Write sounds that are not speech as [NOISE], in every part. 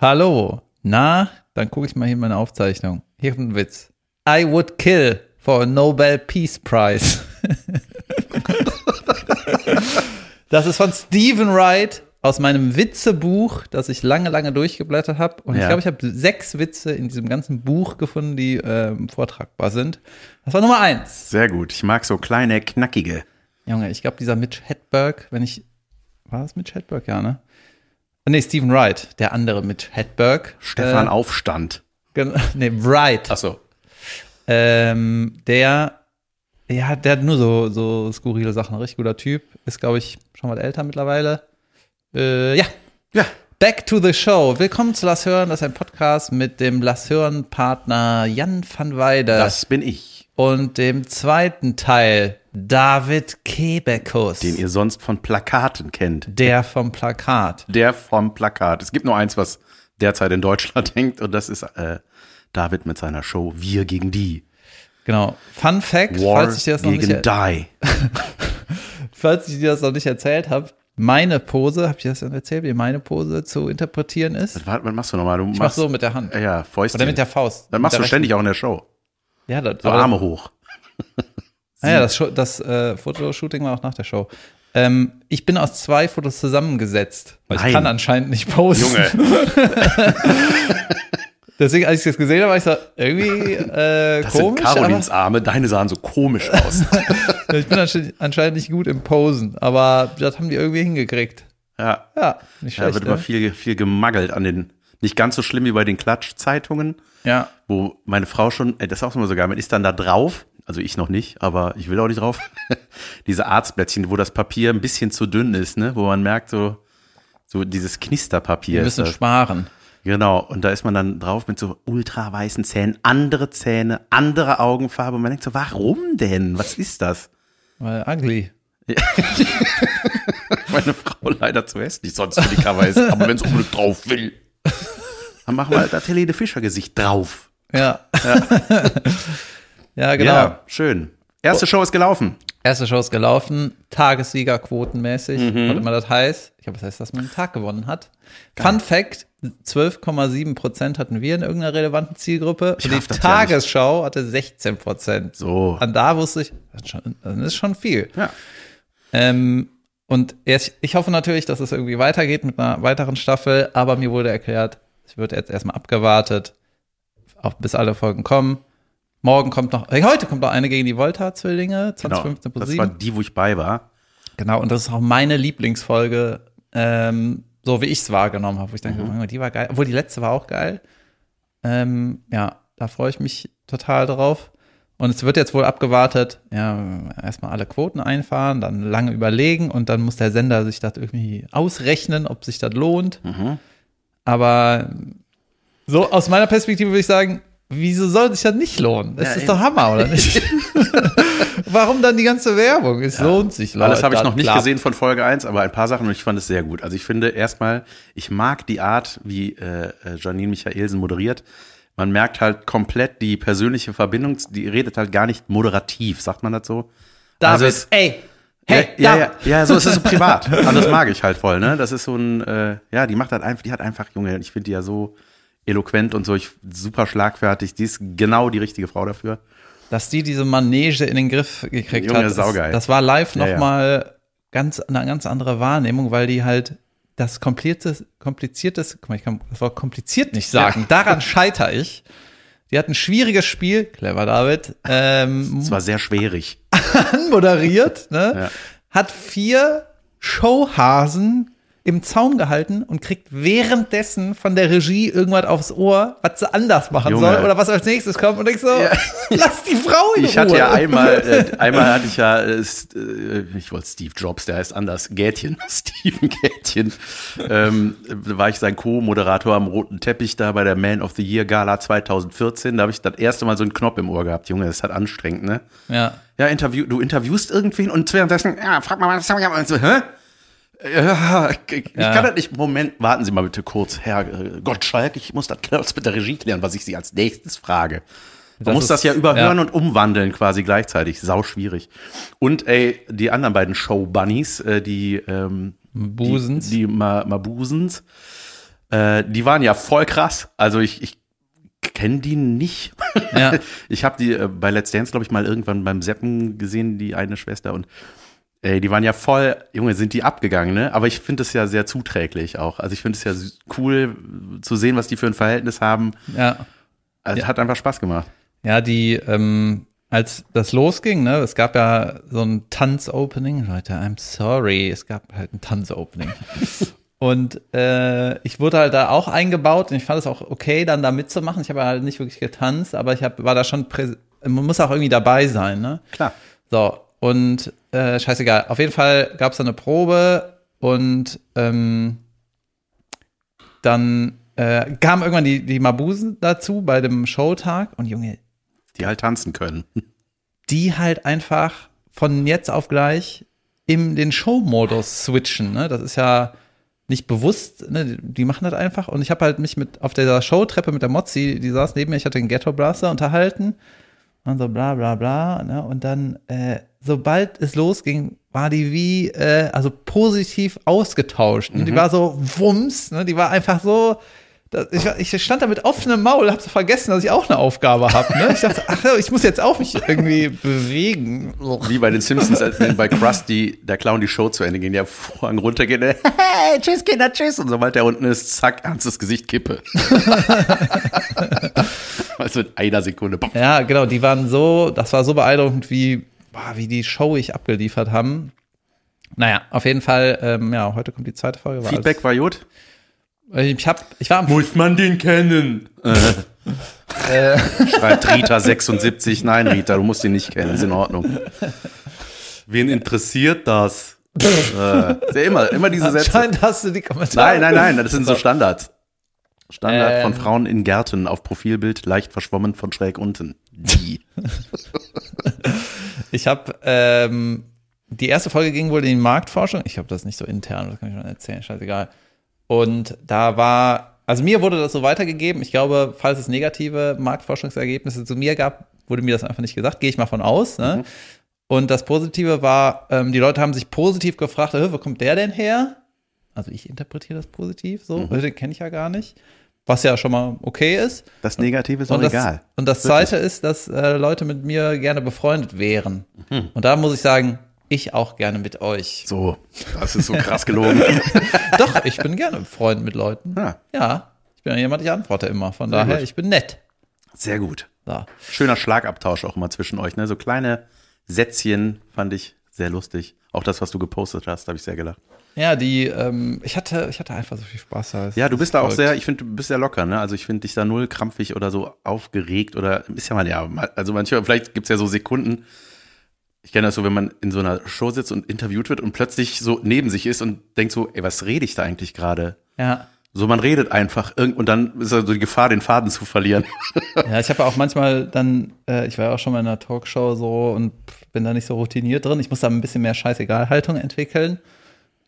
Hallo. Na, dann gucke ich mal hier in meine Aufzeichnung. Hier kommt ein Witz. I would kill for a Nobel Peace Prize. [LAUGHS] das ist von Stephen Wright aus meinem Witzebuch, das ich lange, lange durchgeblättert habe. Und ich Ja. glaube, ich habe sechs Witze in diesem ganzen Buch gefunden, die ähm, vortragbar sind. Das war Nummer eins. Sehr gut. Ich mag so kleine, knackige. Junge, ich glaube, dieser Mitch Hedberg, wenn ich. War das Mitch Hedberg, ja, ne? Nee, Stephen Wright, der andere Mitch Hedberg. Stefan Äh, Aufstand. gen- nee, Wright. Achso. Ähm, der, ja, der hat nur so, so skurrile Sachen. Richtig guter Typ. Ist, glaube ich, schon mal älter mittlerweile. Äh, ja. Ja. Back to the show. Willkommen zu Lass Hören. Das ist ein Podcast mit dem Lass Hören Partner Jan van Weide Das bin ich, und dem zweiten Teil David Kebekus. den ihr sonst von Plakaten kennt. der vom Plakat. Der vom Plakat. Es gibt nur eins, was derzeit in Deutschland [LAUGHS] hängt, und das ist äh, David mit seiner Show Wir gegen die. Genau. Fun Fact, War falls ich dir das noch nicht, die. [LAUGHS] falls ich dir das noch nicht erzählt habe, meine Pose, habe ich dir das dann erzählt, wie meine Pose zu interpretieren ist? Was, was machst du nochmal? Du Ich mach machst so mit der Hand. ja, Fäustchen. Oder mit der Faust. Dann machst du ständig auch in der Show. Ja, das, aber- Arme hoch. [LAUGHS] Ah ja, das, das äh, Fotoshooting war auch nach der Show. Ähm, ich bin aus zwei Fotos zusammengesetzt. Weil ich Nein. kann anscheinend nicht posten. Junge. [LAUGHS] Deswegen, als ich das gesehen habe, war ich so, irgendwie äh, Das sind komisch. Carolins Arme, deine sahen so komisch aus. [LAUGHS] Ich bin anscheinend, nicht gut im Posen. Aber das haben die irgendwie hingekriegt. ja. Ja, nicht Da schlecht. wird immer ne? viel, viel gemagelt an den, nicht ganz so schlimm wie bei den Klatschzeitungen, ja. wo meine Frau schon, ey, das ist auch immer so geil, man ist dann da drauf, also ich noch nicht, aber ich will auch nicht drauf, [LAUGHS] diese Arztblättchen, wo das Papier ein bisschen zu dünn ist, ne, wo man merkt so, so dieses Knisterpapier. Müssen das. sparen. Genau, und da ist man dann drauf mit so ultra weißen Zähnen, andere Zähne, andere Augenfarbe und man denkt so, warum denn? Was ist das? Weil ugly. [LAUGHS] Meine Frau leider zu hässlich sonst für die Cover ist, aber wenn es unbedingt drauf will, dann machen wir halt das Helene Fischer Gesicht drauf. Ja. [LAUGHS] Ja, genau. Ja, schön. Erste Show ist gelaufen. Erste Show ist gelaufen, Tagessieger quotenmäßig, Mhm. was immer das heißt. Ich glaube, das heißt, dass man einen Tag gewonnen hat. Fun Fact, 12,7 Prozent hatten wir in irgendeiner relevanten Zielgruppe. Ich und die das ja Tagesschau hatte 16 Prozent. So. Und da wusste ich, das ist schon, das ist schon viel. Ja. Ähm, und erst, ich hoffe natürlich, dass es irgendwie weitergeht mit einer weiteren Staffel, aber mir wurde erklärt, es wird jetzt erstmal abgewartet, auch bis alle Folgen kommen. Morgen kommt noch, äh, heute kommt noch eine gegen die Volta-Zwillinge, Genau. 2015 plus Das 7. war die, wo ich bei war. Genau, und das ist auch meine Lieblingsfolge, ähm, so wie ich es wahrgenommen habe, wo ich Mhm. denke, oh, die war geil, obwohl die letzte war auch geil. Ähm, ja, da freue ich mich total drauf. Und es wird jetzt wohl abgewartet, ja, erstmal alle Quoten einfahren, dann lange überlegen und dann muss der Sender sich das irgendwie ausrechnen, ob sich das lohnt. Mhm. Aber so aus meiner Perspektive würde ich sagen, wieso soll sich das nicht lohnen? Das Ja, ist eben. doch Hammer, oder nicht? [LAUGHS] Warum dann die ganze Werbung? Es lohnt sich, Leute. Alles habe ich Das noch nicht klappt. gesehen von Folge 1, aber ein paar Sachen und ich fand es sehr gut. Also ich finde erstmal, ich mag die Art, wie äh, äh, Janine Michaelsen moderiert. Man merkt halt komplett die persönliche Verbindung, die redet halt gar nicht moderativ, sagt man das so? David, Also es- ey, hey, ja, ja, ja, ja, so ist es so privat. [LAUGHS] Und das mag ich halt voll, ne? Das ist so ein, äh, ja, die macht halt einfach, die hat einfach, Junge, ich finde die ja so eloquent und so, ich, super schlagfertig, die ist genau die richtige Frau dafür. Dass die diese Manege in den Griff gekriegt Junge, hat, das, saugeil. das war live Ja, ja. nochmal ganz, eine ganz andere Wahrnehmung, weil die halt das kompliziertes, kompliziertes, guck mal, ich kann das Wort kompliziert nicht sagen, daran scheitere ich. Die hat ein schwieriges Spiel, clever David, [LAUGHS] ähm, Es war sehr schwierig. [LAUGHS] anmoderiert, ne? Ja. hat vier Showhasen im Zaum gehalten und kriegt währenddessen von der Regie irgendwas aufs Ohr, was sie anders machen Junge. soll oder was als nächstes kommt und ich so, [LAUGHS] lass die Frau in Ich Ruhe. hatte ja einmal, [LAUGHS] äh, einmal hatte ich ja, äh, äh, ich wollte Steve Jobs, der heißt anders, Gätchen, [LAUGHS] Steven Gätchen, ähm, da war ich sein Co-Moderator am roten Teppich da bei der Man of the Year Gala 2014, da habe ich das erste Mal so einen Knopf im Ohr gehabt, Junge, das ist halt anstrengend, ne? ja. Ja, Interview, du interviewst irgendwen und währenddessen, ja, frag mal, was haben wir so, hä? Ja, ich, Ja. kann das nicht. Moment, warten Sie mal bitte kurz, Herr äh, Gottschalk, ich muss das [LAUGHS] mit der Regie klären, was ich Sie als nächstes frage. Man Das muss ist- das ja überhören ja. und umwandeln quasi gleichzeitig. Sau schwierig. Und ey, die anderen beiden Show-Bunnies, äh, die, ähm, Busens. die, die Ma Mabusens, Äh, die waren ja voll krass. Also ich, ich kenne die nicht. Ja. [LAUGHS] Ich habe die äh, bei Let's Dance, glaube ich, mal irgendwann beim Seppen gesehen, die eine Schwester. Und äh, die waren ja voll, Junge, sind die abgegangen, ne? Aber ich finde es ja sehr zuträglich auch. Also ich finde es ja cool zu sehen, was die für ein Verhältnis haben. Ja. Also Ja. hat einfach Spaß gemacht. Ja, die, ähm, als das losging, ne, es gab ja so ein Tanz-Opening. Leute, I'm sorry, es gab halt ein Tanz-Opening. [LAUGHS] und äh, ich wurde halt da auch eingebaut und ich fand es auch okay, dann da mitzumachen. Ich habe halt nicht wirklich getanzt, aber ich hab, war da schon, präs man muss auch irgendwie dabei sein, ne? Klar. So, und äh, scheißegal. Auf jeden Fall gab es da eine Probe und ähm, dann äh, kamen irgendwann die, die Mabusen dazu bei dem Showtag und Junge, Die halt tanzen können. die halt einfach von jetzt auf gleich in den Show-Modus switchen. Ne? Das ist ja nicht bewusst, ne? die machen das einfach. Und ich habe halt mich mit auf dieser Showtreppe mit der Mozzi, die saß neben mir, ich hatte den Ghetto Blaster unterhalten und so bla bla bla. Ne? Und dann, äh, sobald es losging, war die wie, äh, also positiv ausgetauscht. Ne? Die war so wumms, ne? die war einfach so, ich, ich stand da mit offenem Maul, hab so vergessen, dass ich auch eine Aufgabe habe. Ne? Ich dachte, ach, ich muss jetzt auch mich irgendwie bewegen. Wie bei den Simpsons, als wenn bei Krusty der Clown die Show zu Ende ging, der Vorhang runtergeht, der, hey, tschüss Kinder, tschüss. Und sobald der unten ist, zack, ernstes Gesicht Kippe. [LAUGHS] also in einer Sekunde. Ja, genau, die waren so, das war so beeindruckend, wie, boah, wie die Show ich abgeliefert haben. Naja, auf jeden Fall, ähm, ja, heute kommt die zweite Folge. War Feedback war gut. alles, ich hab, ich war am, Muss man den kennen? äh, [LAUGHS] [LAUGHS] Schreibt Rita76. Nein, Rita, du musst ihn nicht kennen, ist in Ordnung. Wen interessiert das? äh, ist ja immer, immer diese Sätze. anscheinend hast du die Kommentare. Nein, nein, nein, das sind so Standards. Standard von Ähm. Frauen in Gärten auf Profilbild, leicht verschwommen von schräg unten. Die. [LAUGHS] Ich habe ähm, die erste Folge ging wohl in die Marktforschung. Ich glaube, das nicht so intern, das kann ich schon erzählen, scheißegal. Und da war, also mir wurde das so weitergegeben. Ich glaube, falls es negative Marktforschungsergebnisse zu mir gab, wurde mir das einfach nicht gesagt. Gehe ich mal von aus. Ne? Und das Positive war, ähm, die Leute haben sich positiv gefragt, "Hä, wo kommt der denn her? Also ich interpretiere das positiv so, weil den kenne ich ja gar nicht. Was ja schon mal okay ist. Das Negative ist auch Und das, egal. und das Zweite ist, dass äh, Leute mit mir gerne befreundet wären. Und da muss ich sagen, ich auch gerne mit euch. So, das ist so krass gelogen. [LAUGHS] Doch, ich bin gerne befreundet mit Leuten. Ja, Ja, ich bin ja jemand, ich antworte immer. Von Sehr daher, gut. ich bin nett. sehr gut. So. Schöner Schlagabtausch auch immer zwischen euch. Ne? So kleine Sätzchen fand ich sehr lustig. Auch das, was du gepostet hast, habe ich sehr gelacht. Ja, die, ähm, ich hatte, ich hatte einfach so viel Spaß. da. Es Ja, du ist bist da auch sehr, ich finde, du bist sehr locker, ne? Also ich finde dich da null krampfig oder so aufgeregt oder ist ja mal, ja, also manchmal, vielleicht gibt's ja so Sekunden, ich kenne das so, wenn man in so einer Show sitzt und interviewt wird und plötzlich so neben sich ist und denkt so, ey, was rede ich da eigentlich gerade? Ja. So, man redet einfach und dann ist also die Gefahr, den Faden zu verlieren. Ja, ich habe ja auch manchmal dann, äh, ich war ja auch schon mal in einer Talkshow so und bin da nicht so routiniert drin. Ich muss da ein bisschen mehr Scheißegal-Haltung entwickeln.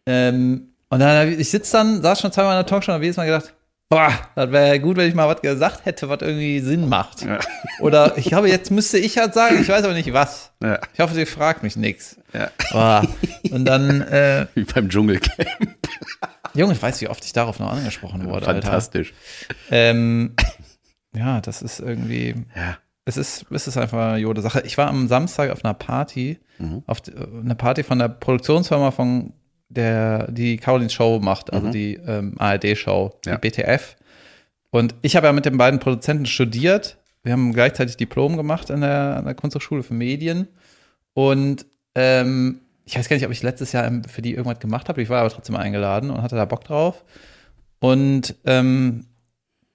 Ähm, und dann, ich sitze dann, saß schon zweimal in der Talkshow und habe jedes Mal gedacht, boah, das wäre gut, wenn ich mal was gesagt hätte, was irgendwie Sinn macht. Ja. Oder ich glaube, jetzt müsste ich halt sagen, ich weiß aber nicht was. Ja. Ich hoffe, sie fragt mich nichts. Ja. Boah. Und dann, äh, [LAUGHS] Wie beim Dschungelcamp. Junge, ich weiß, wie oft ich darauf noch angesprochen wurde. Fantastisch. Ähm, ja, das ist irgendwie, Ja. Es ist, es ist einfach eine jode Sache. Ich war am Samstag auf einer Party, Mhm. auf die, eine Party von der Produktionsfirma von der, die Carolins Show macht, also die ähm, ARD-Show, Mhm. Ja. die BTF. Und ich habe ja mit den beiden Produzenten studiert. Wir haben gleichzeitig Diplom gemacht an der, an der Kunsthochschule für Medien. Und ähm, ich weiß gar nicht, ob ich letztes Jahr für die irgendwas gemacht habe. Ich war aber trotzdem eingeladen und hatte da Bock drauf. Und ähm,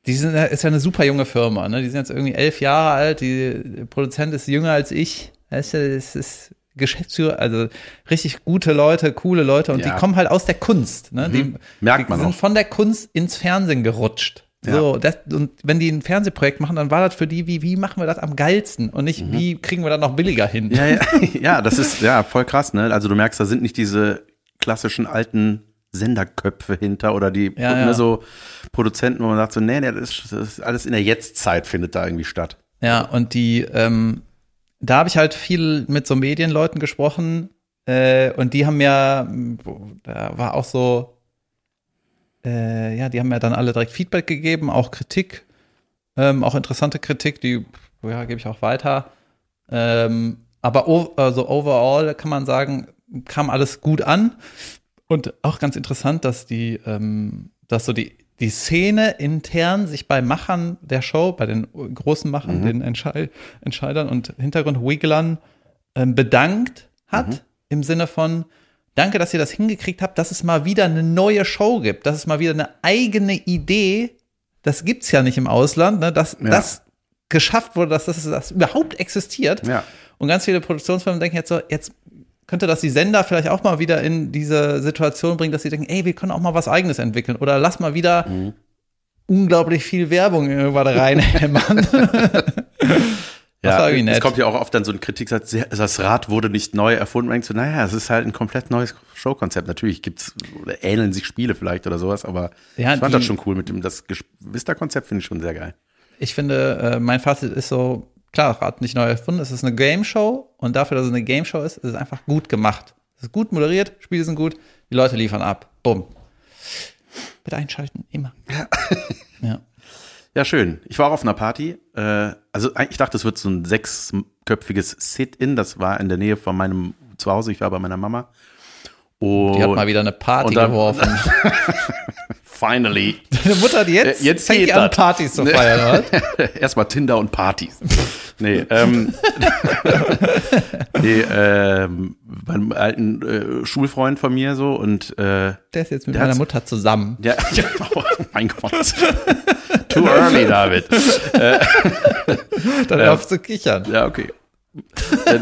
die sind, ist ja eine super junge Firma, ne? Die sind jetzt irgendwie elf Jahre alt, die Produzent ist jünger als ich. Weißt du, das ist Geschäftsführer, also richtig gute Leute, coole Leute und Ja. die kommen halt aus der Kunst, ne? Die, Merkt die man sind auch. von der Kunst ins Fernsehen gerutscht. So, das, und wenn die ein Fernsehprojekt machen, dann war das für die, wie, wie machen wir das am geilsten und nicht, wie kriegen wir das noch billiger hin? Ja, ja, [LAUGHS] ja, das ist ja voll krass, ne? Also du merkst, da sind nicht diese klassischen alten Senderköpfe hinter oder die Ja, ne, ja. so Produzenten, wo man sagt so, nee, nee, das ist, das ist alles in der Jetztzeit findet da irgendwie statt. Ja, und die, ähm, da habe ich halt viel mit so Medienleuten gesprochen äh, und die haben ja, da war auch so, äh, ja, die haben ja dann alle direkt Feedback gegeben, auch Kritik, ähm, auch interessante Kritik, die ja, gebe ich auch weiter. Ähm, aber o also overall kann man sagen, kam alles gut an. Und auch ganz interessant, dass die, ähm, dass so die, die Szene intern sich bei Machern der Show, bei den großen Machern, Mhm. den Entschei Entscheidern und Hintergrundwigglern ähm, bedankt hat, Mhm. im Sinne von, danke, dass ihr das hingekriegt habt, dass es mal wieder eine neue Show gibt, dass es mal wieder eine eigene Idee, das gibt's ja nicht im Ausland, ne, dass Ja. das geschafft wurde, dass das, das überhaupt existiert. Ja. Und ganz viele Produktionsfirmen denken jetzt so, jetzt könnte das die Sender vielleicht auch mal wieder in diese Situation bringen, dass sie denken, ey, wir können auch mal was Eigenes entwickeln. Oder lass mal wieder Mhm. unglaublich viel Werbung irgendwann reinhämmern. [LAUGHS] Ja, es kommt ja auch oft dann so ein Kritik, das Rad wurde nicht neu erfunden. Man denkt so, naja, es ist halt ein komplett neues Showkonzept. Natürlich gibt's oder ähneln sich Spiele vielleicht oder sowas, aber Ja, ich fand die- das schon cool mit dem, das Vista-Konzept finde ich schon sehr geil. ich finde, äh, mein Fazit ist so, klar, Rad nicht neu erfunden, es ist eine Game Show und dafür, dass es eine Game Show ist, ist es einfach gut gemacht. Es ist gut moderiert, Spiele sind gut, die Leute liefern ab. Bumm. Bitte einschalten, immer. Ja. [LAUGHS] ja. Ja, schön. Ich war auch auf einer Party. Äh, also ich dachte, es wird so ein sechsköpfiges Sit-In. Das war in der Nähe von meinem Zuhause. Ich war bei meiner Mama. Und Die hat mal wieder eine Party dann- geworfen. [LAUGHS] [LAUGHS] finally. Deine Mutter hat jetzt, Äh, jetzt fängt geht an. Partys zu feiern? [LAUGHS] Erstmal Tinder und Partys. Nee, ähm, [LAUGHS] nee, ähm, bei einem alten äh, Schulfreund von mir so und äh, Der ist jetzt mit meiner Mutter zusammen. ja, [LAUGHS] ja oh mein Gott. Too early, David. Dann hör auf zu kichern. Ja, okay. Äh,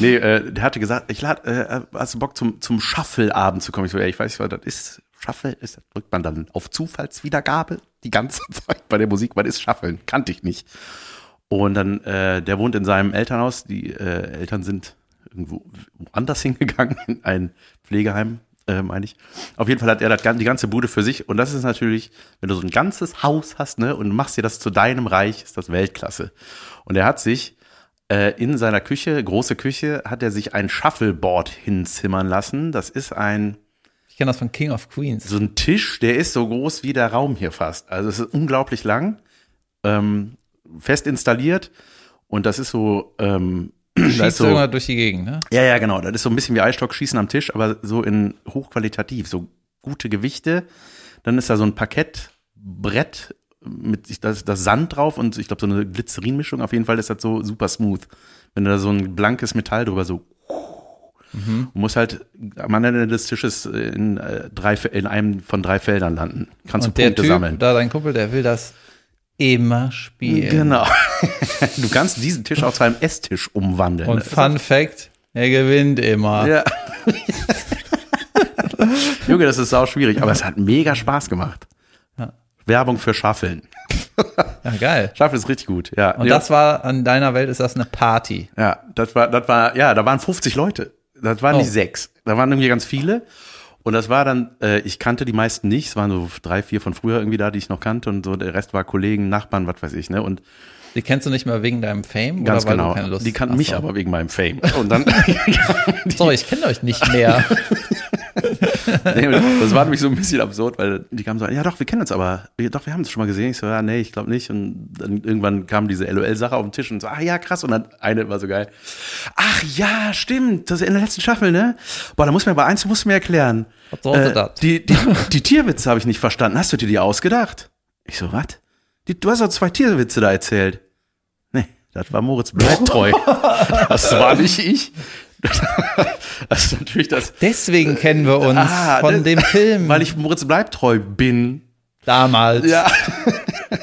nee, äh, der hatte gesagt, ich lad, äh, hast du Bock zum, zum Shuffle-Abend zu kommen? Ich so, ja, ich weiß nicht, was das ist. Shuffle ist, drückt man dann auf Zufallswiedergabe die ganze [LAUGHS] Zeit bei der Musik. Was ist Shuffle? Kannte ich nicht. Und dann, äh, der wohnt in seinem Elternhaus. Die äh, Eltern sind irgendwo anders [LAUGHS] hingegangen, in ein Pflegeheim, äh, meine ich. Auf jeden Fall hat er das, die ganze Bude für sich. Und das ist natürlich, wenn du so ein ganzes Haus hast, ne, und machst dir das zu deinem Reich, ist das Weltklasse. Und er hat sich äh, in seiner Küche, große Küche, hat er sich ein Shuffleboard hinzimmern lassen. Das ist ein, kenne das von King of Queens. so ein Tisch, der ist so groß wie der Raum hier fast. Also es ist unglaublich lang, ähm, fest installiert. Und das ist so, ähm, [CLEARS THROAT] da ist Schießt so, irgendwann durch die Gegend, ne? ja, ja, genau. Das ist so ein bisschen wie Eisstockschießen am Tisch, aber so in hochqualitativ, so gute Gewichte. Dann ist da so ein Parkettbrett mit das, das Sand drauf und ich glaube so eine Glycerinmischung. Auf jeden Fall ist das so super smooth. Wenn du da so ein blankes Metall drüber so Mhm. Du musst halt am Ende des Tisches in, äh, drei, in einem von drei Feldern landen. Kannst Und du Punkte Typ, sammeln. da dein Kumpel, der will das immer spielen. Genau. [LAUGHS] Du kannst diesen Tisch auch zu einem Esstisch umwandeln. Und Fun Fact, er gewinnt immer. Ja. [LAUGHS] Junge, das ist sau schwierig, aber es hat mega Spaß gemacht. Ja. Werbung für Schaffeln. [LAUGHS] Ja, geil. Schaffeln ist richtig gut, ja. Und ja, das war, an deiner Welt ist das eine Party. ja, das war, das war, ja, da waren 50 Leute. Das waren Oh. nicht sechs. Da waren irgendwie ganz viele. Und das war dann, äh, ich kannte die meisten nicht. Es waren so drei, vier von früher irgendwie da, die ich noch kannte. Und so der Rest war Kollegen, Nachbarn, was weiß ich, ne? Und Die kennst du nicht mehr wegen deinem Fame ganz oder weil genau. du keine Lust Die kannten mich so. aber wegen meinem Fame. Und dann, [LAUGHS] [LAUGHS] Sorry, ich kenne euch nicht mehr. [LAUGHS] Das war nämlich so ein bisschen absurd, weil die kamen so, ja doch, wir kennen uns aber, doch, wir haben uns schon mal gesehen. Ich so, ja, nee, ich glaube nicht. Und dann irgendwann kam diese LOL-Sache auf den Tisch und so, ah ja, krass. Und dann eine war so geil. Ach ja, stimmt, das ist in der letzten Staffel, ne? Boah, da muss mir aber eins, du musst mir erklären. Was sollte Äh, das? Die, die, die Tierwitze habe ich nicht verstanden. Hast du dir die ausgedacht? Ich so, was? Du hast doch zwei Tierwitze da erzählt. Das war Moritz Bleibtreu. [LAUGHS] das war nicht ich. Das ist natürlich das, Deswegen kennen wir uns Ah, von das- dem Film weil ich Moritz Bleibtreu bin. damals. Ja. [LAUGHS]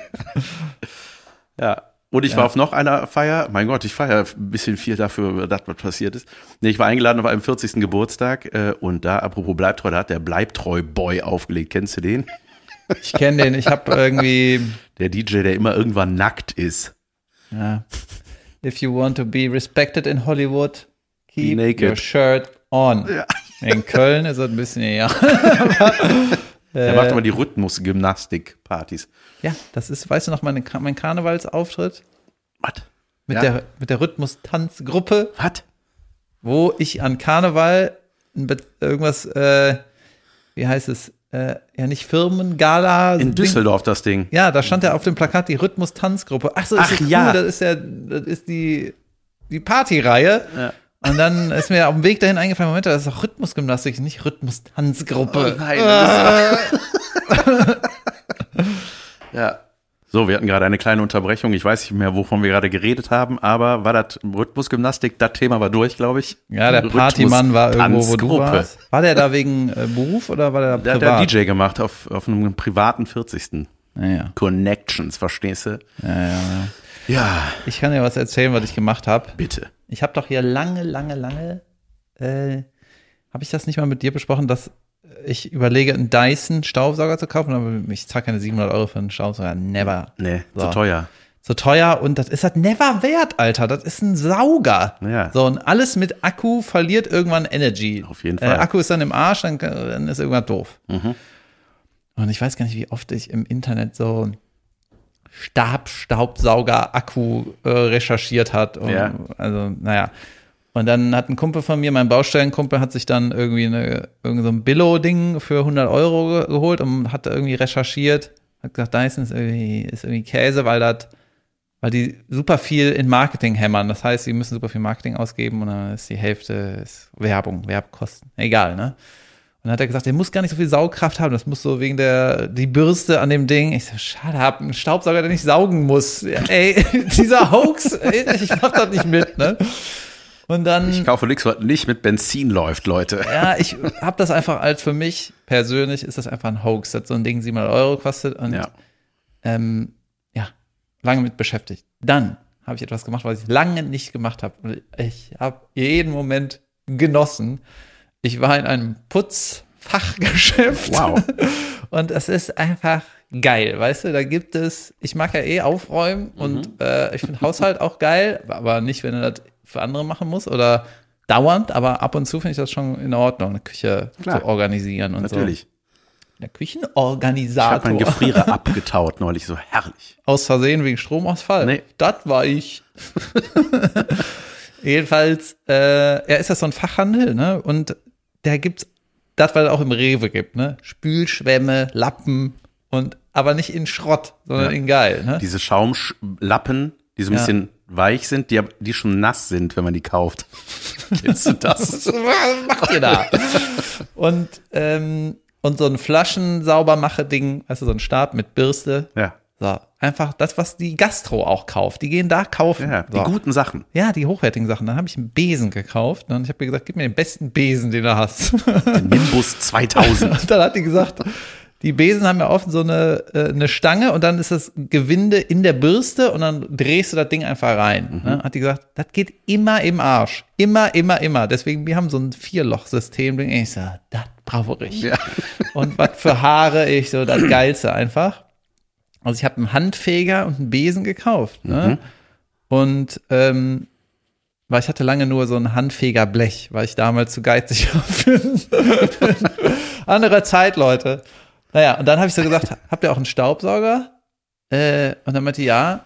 ja. Und ich war auf noch einer Feier. Mein Gott, ich feiere ein bisschen viel dafür, dass was passiert ist. Nee, ich war eingeladen auf einem 40. Geburtstag. Äh, und da, apropos Bleibtreu, da hat der Bleibtreu-Boy aufgelegt. Kennst du den? Ich kenne den. Ich habe irgendwie Der DJ, der immer irgendwann nackt ist. Ja. If you want to be respected in Hollywood, keep your shirt on. Ja. In Köln ist es ein bisschen [LAUGHS] ja. Der Äh. macht immer die Rhythmus-Gymnastik-Partys. Ja, das ist, weißt du noch, mein, mein Karnevalsauftritt Was? mit Ja. der mit der Rhythmus-Tanzgruppe, Was? wo ich an Karneval irgendwas, äh, wie heißt es, äh, ja nicht Firmengala. In Düsseldorf das Ding. Ja, da stand ja auf dem Plakat die Rhythmus-Tanzgruppe. Ach so, ist Ach, cool, ja. das ist ja, das ist die, die Partyreihe. Ja. Und dann ist mir auf dem Weg dahin eingefallen, Moment, das ist doch Rhythmusgymnastik, nicht Rhythmus-Tanzgruppe. Oh nein, Äh, [LAUGHS] Ja. So, wir hatten gerade eine kleine Unterbrechung. Ich weiß nicht mehr, wovon wir gerade geredet haben, aber war das Rhythmusgymnastik? Das Thema war durch, glaube ich. ja, der Partymann war irgendwo, wo du warst. War der da wegen äh, Beruf oder war der Der hat privat? der DJ gemacht auf, auf einem privaten 40. Ja, ja, Connections, verstehst du? ja, ja, ja. Ja, Ich kann dir was erzählen, was ich gemacht habe. bitte. Ich habe doch hier lange, lange, lange, äh, habe ich das nicht mal mit dir besprochen, dass ich überlege, einen Dyson Staubsauger zu kaufen, aber ich zahle keine 700 Euro für einen Staubsauger. Never. Nee, So. zu teuer. So teuer und das ist halt never wert, Alter. Das ist ein Sauger. Ja. So, und alles mit Akku verliert irgendwann Energy. Auf jeden Äh, Fall. Mhm. Akku ist dann im Arsch, dann, dann ist irgendwas doof. Und ich weiß gar nicht, wie oft ich im Internet so Stabstaubsauger-Akku äh, recherchiert hat. Und, Ja. Also, naja. Und dann hat ein Kumpel von mir, mein Baustellenkumpel, hat sich dann irgendwie eine, irgend so ein Billo-Ding für 100 Euro ge- geholt und hat irgendwie recherchiert. Hat gesagt, Dyson ist irgendwie, ist irgendwie Käse, weil das, weil die super viel in Marketing hämmern. Das heißt, sie müssen super viel Marketing ausgeben und dann ist die Hälfte ist Werbung, Werbkosten. Egal, ne? Und dann hat er gesagt, der muss gar nicht so viel Saugkraft haben. Das muss so wegen der die Bürste an dem Ding. Ich so, schade ab, ein Staubsauger, der nicht saugen muss. Ey, [LAUGHS] dieser Hoax, ich mach das nicht mit, ne? Und dann, Ich kaufe nichts, was nicht mit Benzin läuft, Leute. ja, ich habe das einfach als für mich persönlich ist das einfach ein Hoax, dass so ein Ding 700 Euro kostet und Ja. ähm, ja, lange mit beschäftigt. Dann habe ich etwas gemacht, was ich lange nicht gemacht habe. Und ich habe jeden Moment genossen. Ich war in einem Putzfachgeschäft. Wow. [LAUGHS] Und es ist einfach geil, weißt du, da gibt es, ich mag ja eh aufräumen und äh, ich finde Haushalt auch geil, aber nicht, wenn er das für andere machen muss oder dauernd, aber ab und zu finde ich das schon in Ordnung, eine Küche Klar. zu organisieren und Natürlich. so. Der Ich Küchenorganisator. habe meinen Gefrierer [LAUGHS] abgetaut neulich, so herrlich. Aus Versehen wegen Stromausfall. Nee. Das war ich. [LAUGHS] Jedenfalls, äh, ja, ist das so ein Fachhandel, ne? Und da gibt's das, was es auch im Rewe gibt, ne? Spülschwämme, Lappen und aber nicht in Schrott, sondern Ja. in geil, ne? Diese Schaumlappen, die so ein Ja. bisschen weich sind, die, die schon nass sind, wenn man die kauft. [LAUGHS] Kennst du das? [LAUGHS] Was macht ihr da? und, ähm, und so ein Flaschensaubermache-Ding, weißt du, so ein Stab mit Bürste. Ja. So, einfach das, was die Gastro auch kauft. Die gehen da kaufen. Ja, die so. guten Sachen. Ja, die hochwertigen Sachen. Dann habe ich einen Besen gekauft. Und ich habe mir gesagt, gib mir den besten Besen, den du hast. Den Nimbus [LAUGHS] 2000. Und dann hat die gesagt, die Besen haben ja oft so eine, äh, eine Stange und dann ist das Gewinde in der Bürste und dann drehst du das Ding einfach rein. Ne? Hat die gesagt, das geht immer im Arsch. Immer, immer, immer. Deswegen, wir haben so ein Vierloch-System. Ich so, das brauche ich. Ja. Und was für Haare, ich so, das Geilste einfach. Also ich habe einen Handfeger und einen Besen gekauft. Ne? Und ähm, weil ich hatte lange nur so ein Handfegerblech, weil ich damals zu geizig [LAUGHS] war andere Zeit, Leute. Naja, und dann habe ich so gesagt, [LAUGHS] habt ihr auch einen Staubsauger? Äh, und dann meinte ja,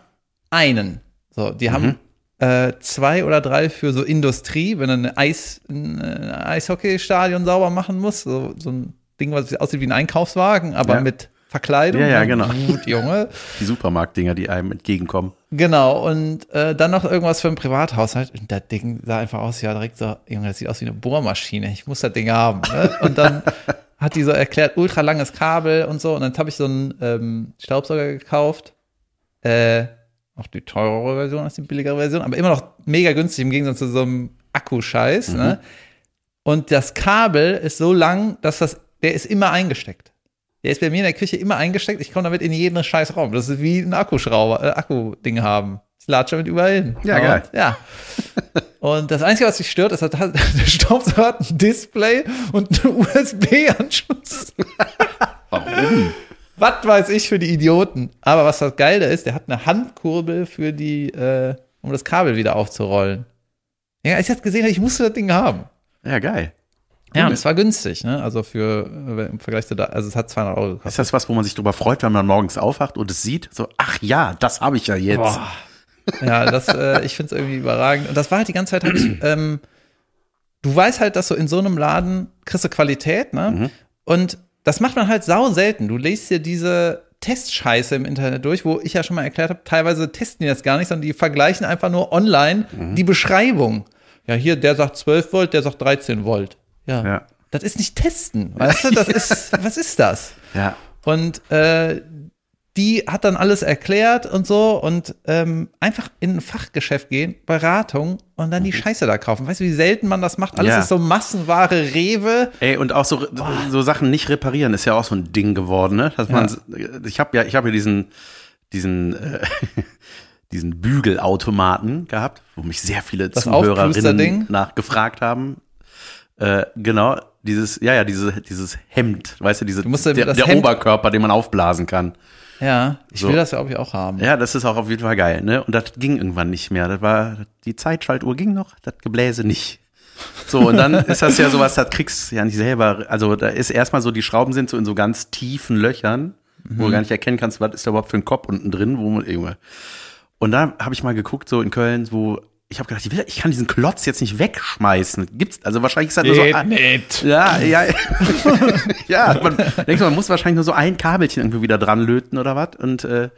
einen. So, die haben äh, zwei oder drei für so Industrie, wenn du ein, Eis, ein äh, Eishockeystadion sauber machen musst, so, so ein Ding, was aussieht wie ein Einkaufswagen, aber Ja. mit Verkleidung. Ja, ja, Ne? genau. Gut, Junge. [LAUGHS] Die Supermarktdinger, die einem entgegenkommen. Genau, und äh, dann noch irgendwas für einen Privathaushalt. Und das Ding sah einfach aus, ja, direkt so, Junge, das sieht aus wie eine Bohrmaschine. Ich muss das Ding haben. Ne? Und dann [LAUGHS] hat die so erklärt, ultra langes Kabel und so. Und dann habe ich so einen ähm, Staubsauger gekauft. Äh, auch die teurere Version als die billigere Version, aber immer noch mega günstig im Gegensatz zu so einem Akkuscheiß. Ne? Und das Kabel ist so lang, dass das, der ist immer eingesteckt. Der ist bei mir in der Küche immer eingesteckt. Ich komme damit in jeden scheiß Raum. Das ist wie ein Akkuschrauber, äh, Akku-Ding haben. Ich latsche damit überall hin. Ja, Und, geil. Ja. [LAUGHS] Und das Einzige, was mich stört, ist, dass [LAUGHS] der Staubsauger hat ein Display und einen USB-Anschluss. Warum? Was weiß ich für die Idioten. Aber was das Geile ist, der hat eine Handkurbel für die, äh, um das Kabel wieder aufzurollen. Ja, als ich das gesehen habe, ich musste das Ding haben. Ja, geil. Ja, und es war günstig, ne? Also für, äh, im Vergleich zu da, also es hat 200 Euro gekostet. Ist das was, wo man sich drüber freut, wenn man morgens aufwacht und es sieht? So, ach ja, das habe ich ja jetzt. Boah. Ja, das, äh, ich finde es irgendwie überragend. Und das war halt die ganze Zeit, ich, [CLEARS THROAT] ähm, du weißt halt, dass du in so einem Laden kriegst du Qualität, ne? Und das macht man halt sau selten. Du liest dir diese Testscheiße im Internet durch, wo ich ja schon mal erklärt habe, teilweise testen die das gar nicht, sondern die vergleichen einfach nur online Mhm. die Beschreibung. Ja, hier, der sagt 12 Volt, der sagt 13 Volt. Ja. Ja. Das ist nicht testen, weißt du? Das [LAUGHS] ist, was ist das? Ja. Und äh, die hat dann alles erklärt und so und ähm, einfach in ein Fachgeschäft gehen, Beratung und dann die Scheiße da kaufen. Weißt du, wie selten man das macht? Alles Mhm. Ja. ist so Massenware, Rewe. Ey, und auch so, so Sachen nicht reparieren ist ja auch so ein Ding geworden, ne? Dass man, ich habe ja, ich habe ja diesen, diesen, äh, [LAUGHS] diesen Bügelautomaten gehabt, wo mich sehr viele Das Zuhörerinnen nachgefragt haben. Äh, genau, dieses, ja, ja, diese, dieses Hemd, weißt du, diese, ja der, der Hemd- Oberkörper, den man aufblasen kann. Ja, ich So. will das glaube ich auch haben. Ja, das ist auch auf jeden Fall geil, ne? Und das ging irgendwann nicht mehr. Das war, die Zeitschaltuhr ging noch, das Gebläse nicht. So, und dann [LAUGHS] ist das ja sowas, das kriegst du ja nicht selber. Also da ist erstmal so, die Schrauben sind so in so ganz tiefen Löchern, wo du gar nicht erkennen kannst, was ist da überhaupt für ein Kopf unten drin, wo man. Und da habe ich mal geguckt, so in Köln, wo ich habe gedacht, ich, kann diesen Klotz jetzt nicht wegschmeißen. Gibt's, also wahrscheinlich ist das nur so. ein- ja, ja. [LAUGHS] ja, man denkt, man muss wahrscheinlich nur so ein Kabelchen irgendwie wieder dran löten oder was. Und äh,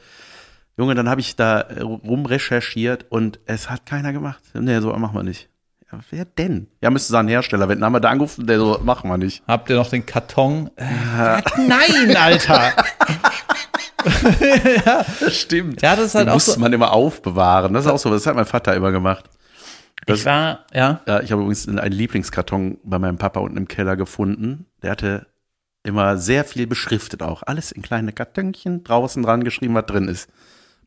Junge, dann habe ich da rumrecherchiert und es hat keiner gemacht. Nee, so machen wir nicht. Ja, wer denn? Ja, müsste sein Hersteller. Wenn dann haben wir da angerufen, der so, machen wir nicht. Habt ihr noch den Karton? Was? Nein, Alter. [LAUGHS] [LAUGHS] Das stimmt. Ja, das ist halt Den auch muss so- man immer aufbewahren. Das ist auch so, das hat mein Vater immer gemacht. Ich war, ja. Ja, ich habe übrigens einen Lieblingskarton bei meinem Papa unten im Keller gefunden. Der hatte immer sehr viel beschriftet auch. Alles in kleine Kartönchen, draußen dran geschrieben, was drin ist.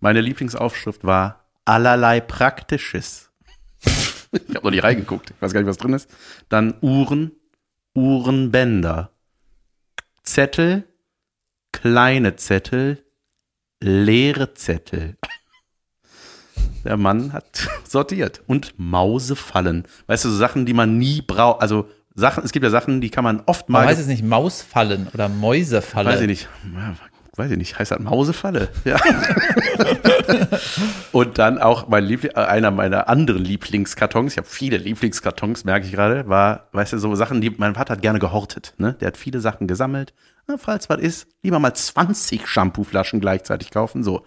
Meine Lieblingsaufschrift war allerlei Praktisches. [LAUGHS] ich habe noch nicht reingeguckt. Ich weiß gar nicht, was drin ist. Dann Uhren, Uhrenbänder. Zettel, kleine Zettel, leere Zettel. Der Mann hat [LAUGHS] sortiert. Und Mausefallen. Weißt du, so Sachen, die man nie braucht. Also Sachen, es gibt ja Sachen, die kann man oft Man mal. weiß es nicht, Mausfallen oder Mäusefalle. Weiß ich nicht. Ja, weiß ich nicht. Heißt das Mausefalle? Ja. [LAUGHS] Und dann auch mein Liebling, äh, einer meiner anderen Lieblingskartons, ich habe viele Lieblingskartons, merke ich gerade, war, weißt du, so Sachen, die mein Vater hat gerne gehortet. Ne? Der hat viele Sachen gesammelt. Na, falls was ist, lieber mal 20 Shampooflaschen gleichzeitig kaufen. So.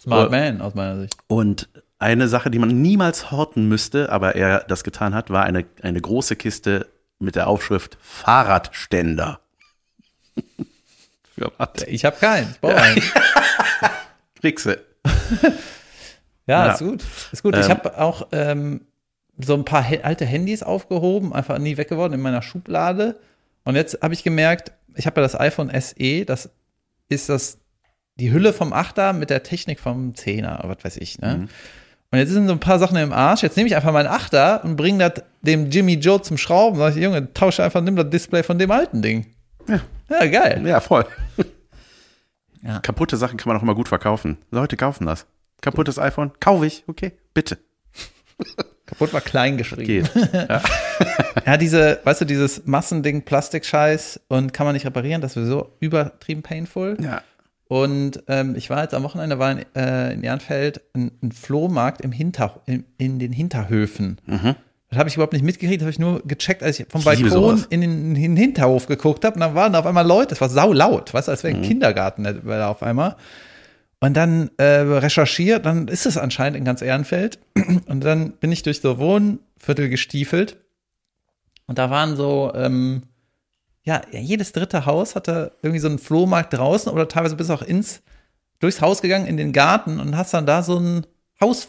Smart Oh. Man aus meiner Sicht. Und eine Sache, die man niemals horten müsste, aber er das getan hat, war eine, eine große Kiste mit der Aufschrift Fahrradständer. [LAUGHS] Für was? Ich habe keinen. Ich brauche einen. [LAUGHS] Kriegse. Ja, Ja. ist gut. Ist gut. ich Ähm. habe auch ähm, so ein paar alte Handys aufgehoben, einfach nie weggeworfen in meiner Schublade. Und jetzt habe ich gemerkt, ich habe ja das iPhone SE, das ist das die Hülle vom 8er mit der Technik vom 10er, was weiß ich, ne? Und jetzt sind so ein paar Sachen im Arsch. Jetzt nehme ich einfach meinen 8er und bringe das dem Jimmy Joe zum Schrauben. Sag ich, Junge, tausche einfach, nimm das Display von dem alten Ding. Ja. Ja, geil. Ja, voll. [LAUGHS] Ja. Kaputte Sachen kann man auch immer gut verkaufen. Leute kaufen das. Kaputtes iPhone, kaufe ich, okay, bitte. [LAUGHS] Kaputt war klein geschrieben. Geht. [LAUGHS] Ja, diese, weißt du, dieses Massending, Plastikscheiß und kann man nicht reparieren, das ist so übertrieben painful. Ja. Und ähm, ich war jetzt am Wochenende, war in, äh, in Ehrenfeld ein, ein Flohmarkt im Hinter, in, in den Hinterhöfen. Das habe ich überhaupt nicht mitgekriegt, habe ich nur gecheckt, als ich vom Balkon in den, in den Hinterhof geguckt habe. Und dann waren da auf einmal Leute, es war saulaut, weißt du, als wäre ein Kindergarten da war da auf einmal. Und dann äh, recherchiert, dann ist es anscheinend in ganz Ehrenfeld. [CLEARS THROAT] Und dann bin ich durch so Wohnviertel gestiefelt. Und da waren so, ähm, ja, jedes dritte Haus hatte irgendwie so einen Flohmarkt draußen oder teilweise bis auch ins, durchs Haus gegangen in den Garten und hast dann da so ein Haus,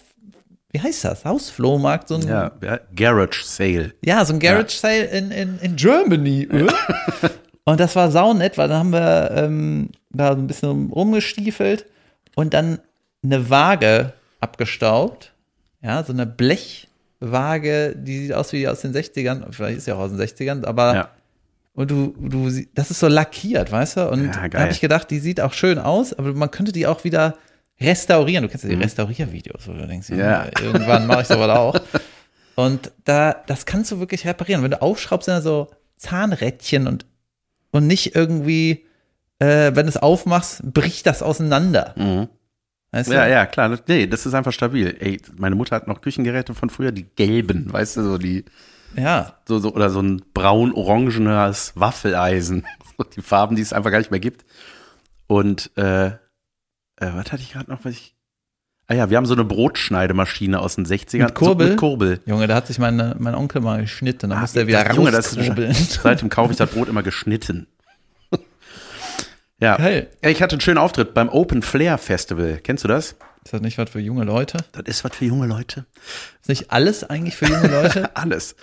wie heißt das? Hausflohmarkt, so ein, ja, Ja, ja, Garage Sale. so ein Garage Sale in, in, in Germany. [LAUGHS] äh? Und das war saunett, weil dann haben wir ähm, da so ein bisschen rumgestiefelt und dann eine Waage abgestaubt. Ja, so eine Blechwaage, die sieht aus wie aus den 60ern. Vielleicht ist sie auch aus den 60ern, aber Ja. und du, du, das ist so lackiert, weißt du? Und Ja, da habe ich gedacht, die sieht auch schön aus, aber man könnte die auch wieder restaurieren. Du kennst ja die Restauriervideos, wo du denkst, Mhm. Ja. ja. irgendwann mache ich sowas auch. Und da, das kannst du wirklich reparieren. Wenn du aufschraubst, sind da so Zahnrädchen und, und nicht irgendwie, äh, wenn du es aufmachst, bricht das auseinander. Mhm. Weißt du? Ja, ja, klar. Das- Nee, das ist einfach stabil. Ey, meine Mutter hat noch Küchengeräte von früher, die gelben, weißt du, so die, Ja, So, so, oder so ein braun-orangenes Waffeleisen. [LAUGHS] Die Farben, die es einfach gar nicht mehr gibt. Und äh, äh, was hatte ich gerade noch, was ich. Ah ja, wir haben so eine Brotschneidemaschine aus den 60ern. Mit Kurbel? So, mit Kurbel. Junge, da hat sich meine, mein Onkel mal geschnitten, da Ah, musste er wieder Junge, das ist. Seitdem kaufe ich das Brot immer geschnitten. Ja. Geil. Ey, Ich hatte einen schönen Auftritt beim Open Flair Festival. Kennst du das? Ist das nicht was für junge Leute? Das ist was für junge Leute. Ist nicht alles eigentlich für junge Leute? [LAUGHS] Alles.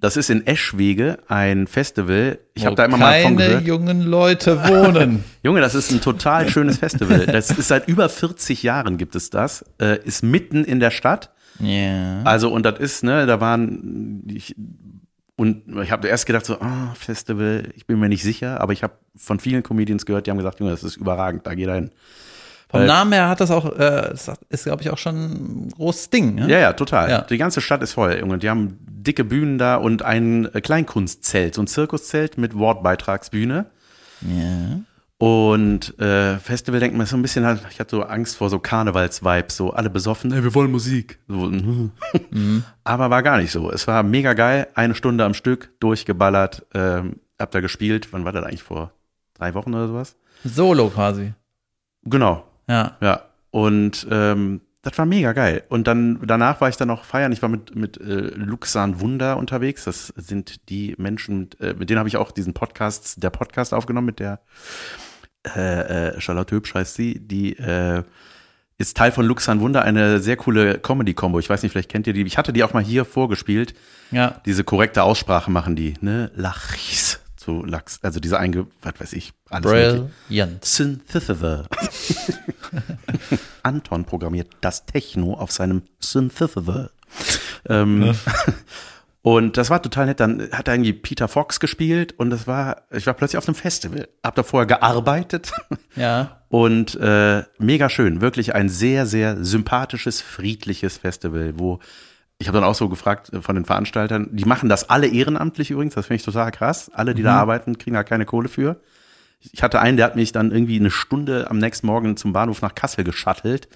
Das ist in Eschwege ein Festival. Ich habe da immer mal von keine gehört. jungen Leute wohnen. [LAUGHS] Junge, das ist ein total schönes Festival. Das ist seit über 40 Jahren gibt es das. Äh, ist mitten in der Stadt. Ja. Also und das ist, ne, da waren ich, und ich habe erst gedacht so, ah, Festival, ich bin mir nicht sicher, aber ich habe von vielen Comedians gehört, die haben gesagt, Junge, das ist überragend, da geht er hin. Vom Weil- Namen her hat das auch, äh, ist glaube ich auch schon ein großes Ding. Ne? Ja, ja, total. Ja. Die ganze Stadt ist voll, Junge. Die haben dicke Bühnen da und ein äh, Kleinkunstzelt, so ein Zirkuszelt mit Wortbeitragsbühne. ja. Und äh, Festival denkt man so ein bisschen halt, ich hatte so Angst vor so Karnevals-Vibes, so alle besoffen, ey, wir wollen Musik. So, mhm. [LAUGHS] Aber war gar nicht so. Es war mega geil, eine Stunde am Stück, durchgeballert, ähm, hab da gespielt. Wann war das eigentlich vor drei Wochen oder sowas? Solo quasi. Genau, Ja. ja. Und ähm, das war mega geil. Und dann danach war ich dann noch feiern. Ich war mit mit äh, Luxan Wunder unterwegs. Das sind die Menschen, mit, äh, mit denen habe ich auch diesen Podcast, der Podcast aufgenommen mit der äh, äh, Charlotte Hübsch heißt sie. Die äh, ist Teil von Luxan Wunder, eine sehr coole Comedy-Combo. Ich weiß nicht, vielleicht kennt ihr die. Ich hatte die auch mal hier vorgespielt. Ja. Diese korrekte Aussprache machen die, ne? Lachs zu Lachs. Also diese einge, was weiß ich, alles. Brilliant. Synthesizer. [LAUGHS] Anton programmiert das Techno auf seinem Synthesizer. ähm, [LAUGHS] und das war total nett. Dann hat er irgendwie Peter Fox gespielt und das war, ich war plötzlich auf einem Festival. Hab da vorher gearbeitet [LAUGHS] Ja. und äh, mega schön. Wirklich ein sehr, sehr sympathisches, friedliches Festival, wo ich habe dann auch so gefragt äh, von den Veranstaltern, die machen das alle ehrenamtlich übrigens, das finde ich total krass. Alle, die da arbeiten, kriegen da keine Kohle für. Ich hatte einen, der hat mich dann irgendwie eine Stunde am nächsten Morgen zum Bahnhof nach Kassel geschattelt.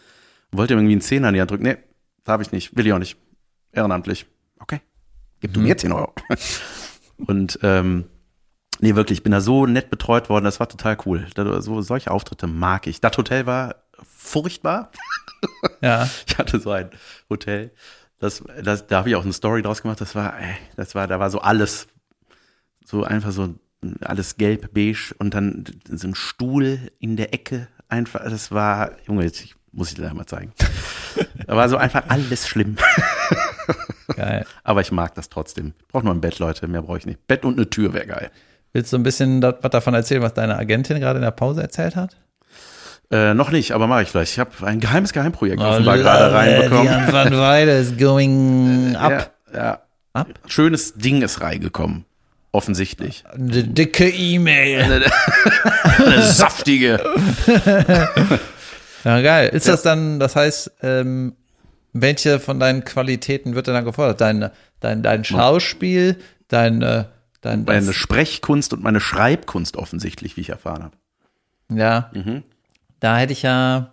Wollte mir irgendwie einen Zehner in die Hand drücken. Nee, darf ich nicht, will ich auch nicht. Ehrenamtlich. Okay. Gib du mir 10 Euro. [LAUGHS] Und ähm, nee, wirklich, ich bin da so nett betreut worden, das war total cool. Da, so, solche Auftritte mag ich. Das Hotel war furchtbar. [LAUGHS] Ja. Ich hatte so ein Hotel, das, das, da habe ich auch eine Story draus gemacht. Das war, ey, das war, da war so alles, so einfach so alles gelb, beige und dann so ein Stuhl in der Ecke. Einfach, das war, Junge, jetzt muss ich dir mal zeigen. [LAUGHS] da war so einfach alles schlimm. Geil. Aber ich mag das trotzdem. Ich brauche nur ein Bett, Leute, mehr brauche ich nicht. Bett und eine Tür wäre geil. Willst du ein bisschen was davon erzählen, was deine Agentin gerade in der Pause erzählt hat? Äh, noch nicht, aber mache ich vielleicht. Ich habe ein geheimes Geheimprojekt offenbar gerade reinbekommen. Die van Weide is going [LAUGHS] up. Ja, ja. Ab? Schönes Ding ist reingekommen. Offensichtlich. Die dicke E-Mail. [LAUGHS] Eine saftige. [LAUGHS] Ja, geil. Ist das dann, das heißt, ähm, welche von deinen Qualitäten wird denn dann gefordert? Dein, dein, dein Schauspiel, dein, äh, dein, Meine Sprechkunst und meine Schreibkunst offensichtlich, wie ich erfahren habe. ja. Mhm. Da hätte ich ja,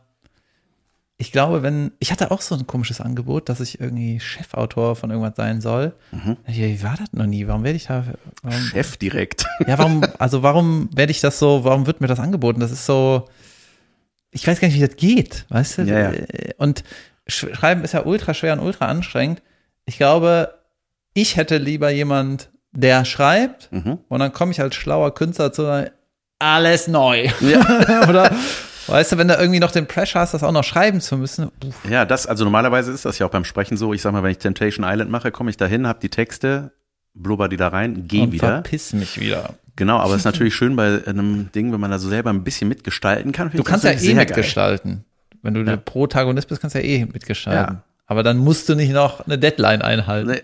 ich glaube, wenn, ich hatte auch so ein komisches Angebot, dass ich irgendwie Chefautor von irgendwas sein soll. Mhm. Wie war das noch nie? Warum werde ich da, warum, Chef direkt. Ja, warum, [LAUGHS] also warum werde ich das so, warum wird mir das angeboten? Das ist so, ich weiß gar nicht, wie das geht, weißt du? Ja, ja. Und Schreiben ist ja ultra schwer und ultra anstrengend. Ich glaube, ich hätte lieber jemand, der schreibt Mhm. und dann komme ich als schlauer Künstler zu sagen, alles neu. Ja. [LAUGHS] Oder, weißt du, wenn du irgendwie noch den Pressure hast, das auch noch schreiben zu müssen. Uff, ja, das, also normalerweise ist das ja auch beim Sprechen so. Ich sag mal, wenn ich Temptation Island mache, komme ich dahin, hab die Texte, blubber die da rein, geh und wieder. verpiss mich wieder. Genau, aber es ist natürlich schön bei einem Ding, wenn man da so selber ein bisschen mitgestalten kann. Du kannst ja eh mitgestalten. Wenn du Ja. der Protagonist bist, kannst du ja eh mitgestalten. Ja. Aber dann musst du nicht noch eine Deadline einhalten. Nee.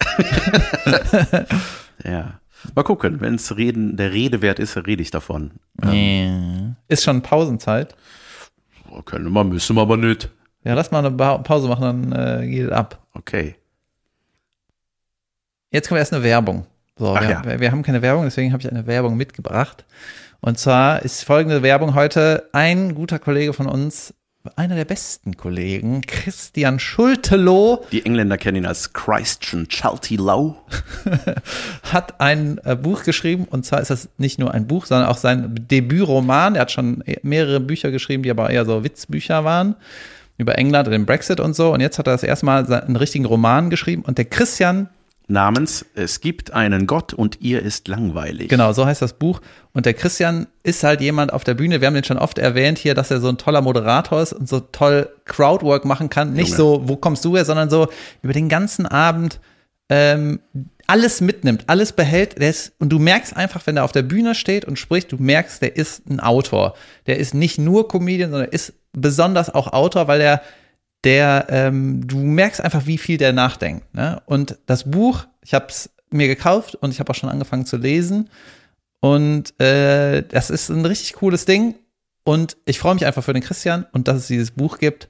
[LAUGHS] Ja. Mal gucken, wenn es Reden, der Rede wert ist, rede ich davon. Ähm, Ist schon Pausenzeit. oh, können wir, müssen wir aber nicht. Ja, lass mal eine Pause machen, dann äh, geht es ab. Okay. Jetzt kommt erst eine Werbung. So, wir, ja. wir haben keine Werbung, deswegen habe ich eine Werbung mitgebracht. Und zwar ist folgende Werbung heute ein guter Kollege von uns, einer der besten Kollegen, Christian Schulteloh. Die Engländer kennen ihn als Christian Chalty Low. [LAUGHS] hat ein äh, Buch geschrieben und zwar ist das nicht nur ein Buch, sondern auch sein Debütroman. Er hat schon mehrere Bücher geschrieben, die aber eher so Witzbücher waren über England und den Brexit und so. Und jetzt hat er das erste Mal einen richtigen Roman geschrieben und der Christian namens Es gibt einen Gott und ihr ist langweilig. Genau, so heißt das Buch. Und der Christian ist halt jemand auf der Bühne, wir haben den schon oft erwähnt hier, dass er so ein toller Moderator ist und so toll Crowdwork machen kann. Nicht Junge. so, wo kommst du her, sondern so über den ganzen Abend ähm, alles mitnimmt, alles behält. Der ist, und du merkst einfach, wenn er auf der Bühne steht und spricht, du merkst, der ist ein Autor. Der ist nicht nur Comedian, sondern ist besonders auch Autor, weil er der, ähm, du merkst einfach, wie viel der nachdenkt. Ne? Und das Buch, ich habe es mir gekauft und ich habe auch schon angefangen zu lesen. Und äh, das ist ein richtig cooles Ding. Und ich freue mich einfach für den Christian und dass es dieses Buch gibt.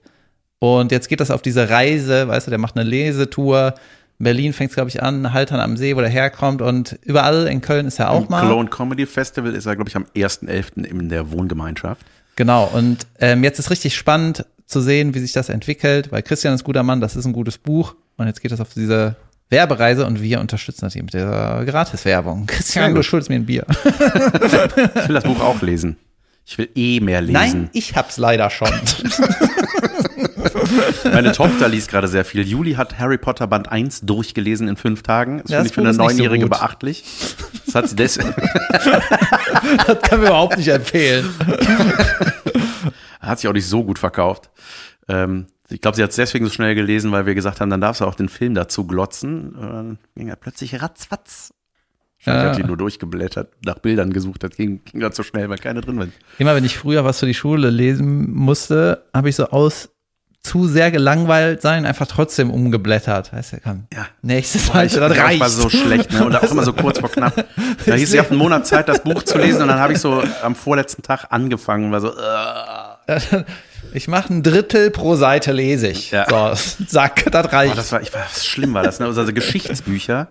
Und jetzt geht das auf diese Reise, weißt du, der macht eine Lesetour. In Berlin fängt es, glaube ich, an, Haltern am See, wo der herkommt. Und überall in Köln ist er auch Im mal. Cologne Comedy Festival ist er, glaube ich, am 1.11. in der Wohngemeinschaft. Genau, und ähm, jetzt ist richtig spannend zu sehen, wie sich das entwickelt, weil Christian ist ein guter Mann, das ist ein gutes Buch und jetzt geht es auf diese Werbereise und wir unterstützen das hier mit der Gratiswerbung. Christian, du schuldest mir ein Bier. [LAUGHS] ich will das Buch auch lesen. Ich will eh mehr lesen. Nein, ich hab's leider schon. [LAUGHS] Meine Tochter liest gerade sehr viel. Juli hat Harry Potter Band 1 durchgelesen in fünf Tagen. Das, ja, finde ich für eine Neunjährige so beachtlich. Das hat sie deswegen. [LAUGHS] das kann wir überhaupt nicht empfehlen. Hat sich auch nicht so gut verkauft. Ähm, ich glaube, sie hat es deswegen so schnell gelesen, weil wir gesagt haben, dann darfst du auch den Film dazu glotzen. Und dann ging er plötzlich ratzfatz. Ich ja. habe die nur durchgeblättert, nach Bildern gesucht, das ging, ging gerade so schnell, weil keine drin waren. Immer wenn ich früher was für die Schule lesen musste, habe ich so aus zu sehr gelangweilt sein, einfach trotzdem umgeblättert. Weißt du, komm, ja. nächstes Seite, das reicht. war so schlecht, ne? Und auch immer so kurz vor knapp. Da hieß, ich habe einen Monat Zeit, das Buch zu lesen und dann habe ich so am vorletzten Tag angefangen war so, uh. [LAUGHS] Ich mache ein Drittel pro Seite lese ich. Ja. So, [LAUGHS] zack, das reicht. Oh, das war, ich war, schlimm war das, ne? Also Geschichtsbücher.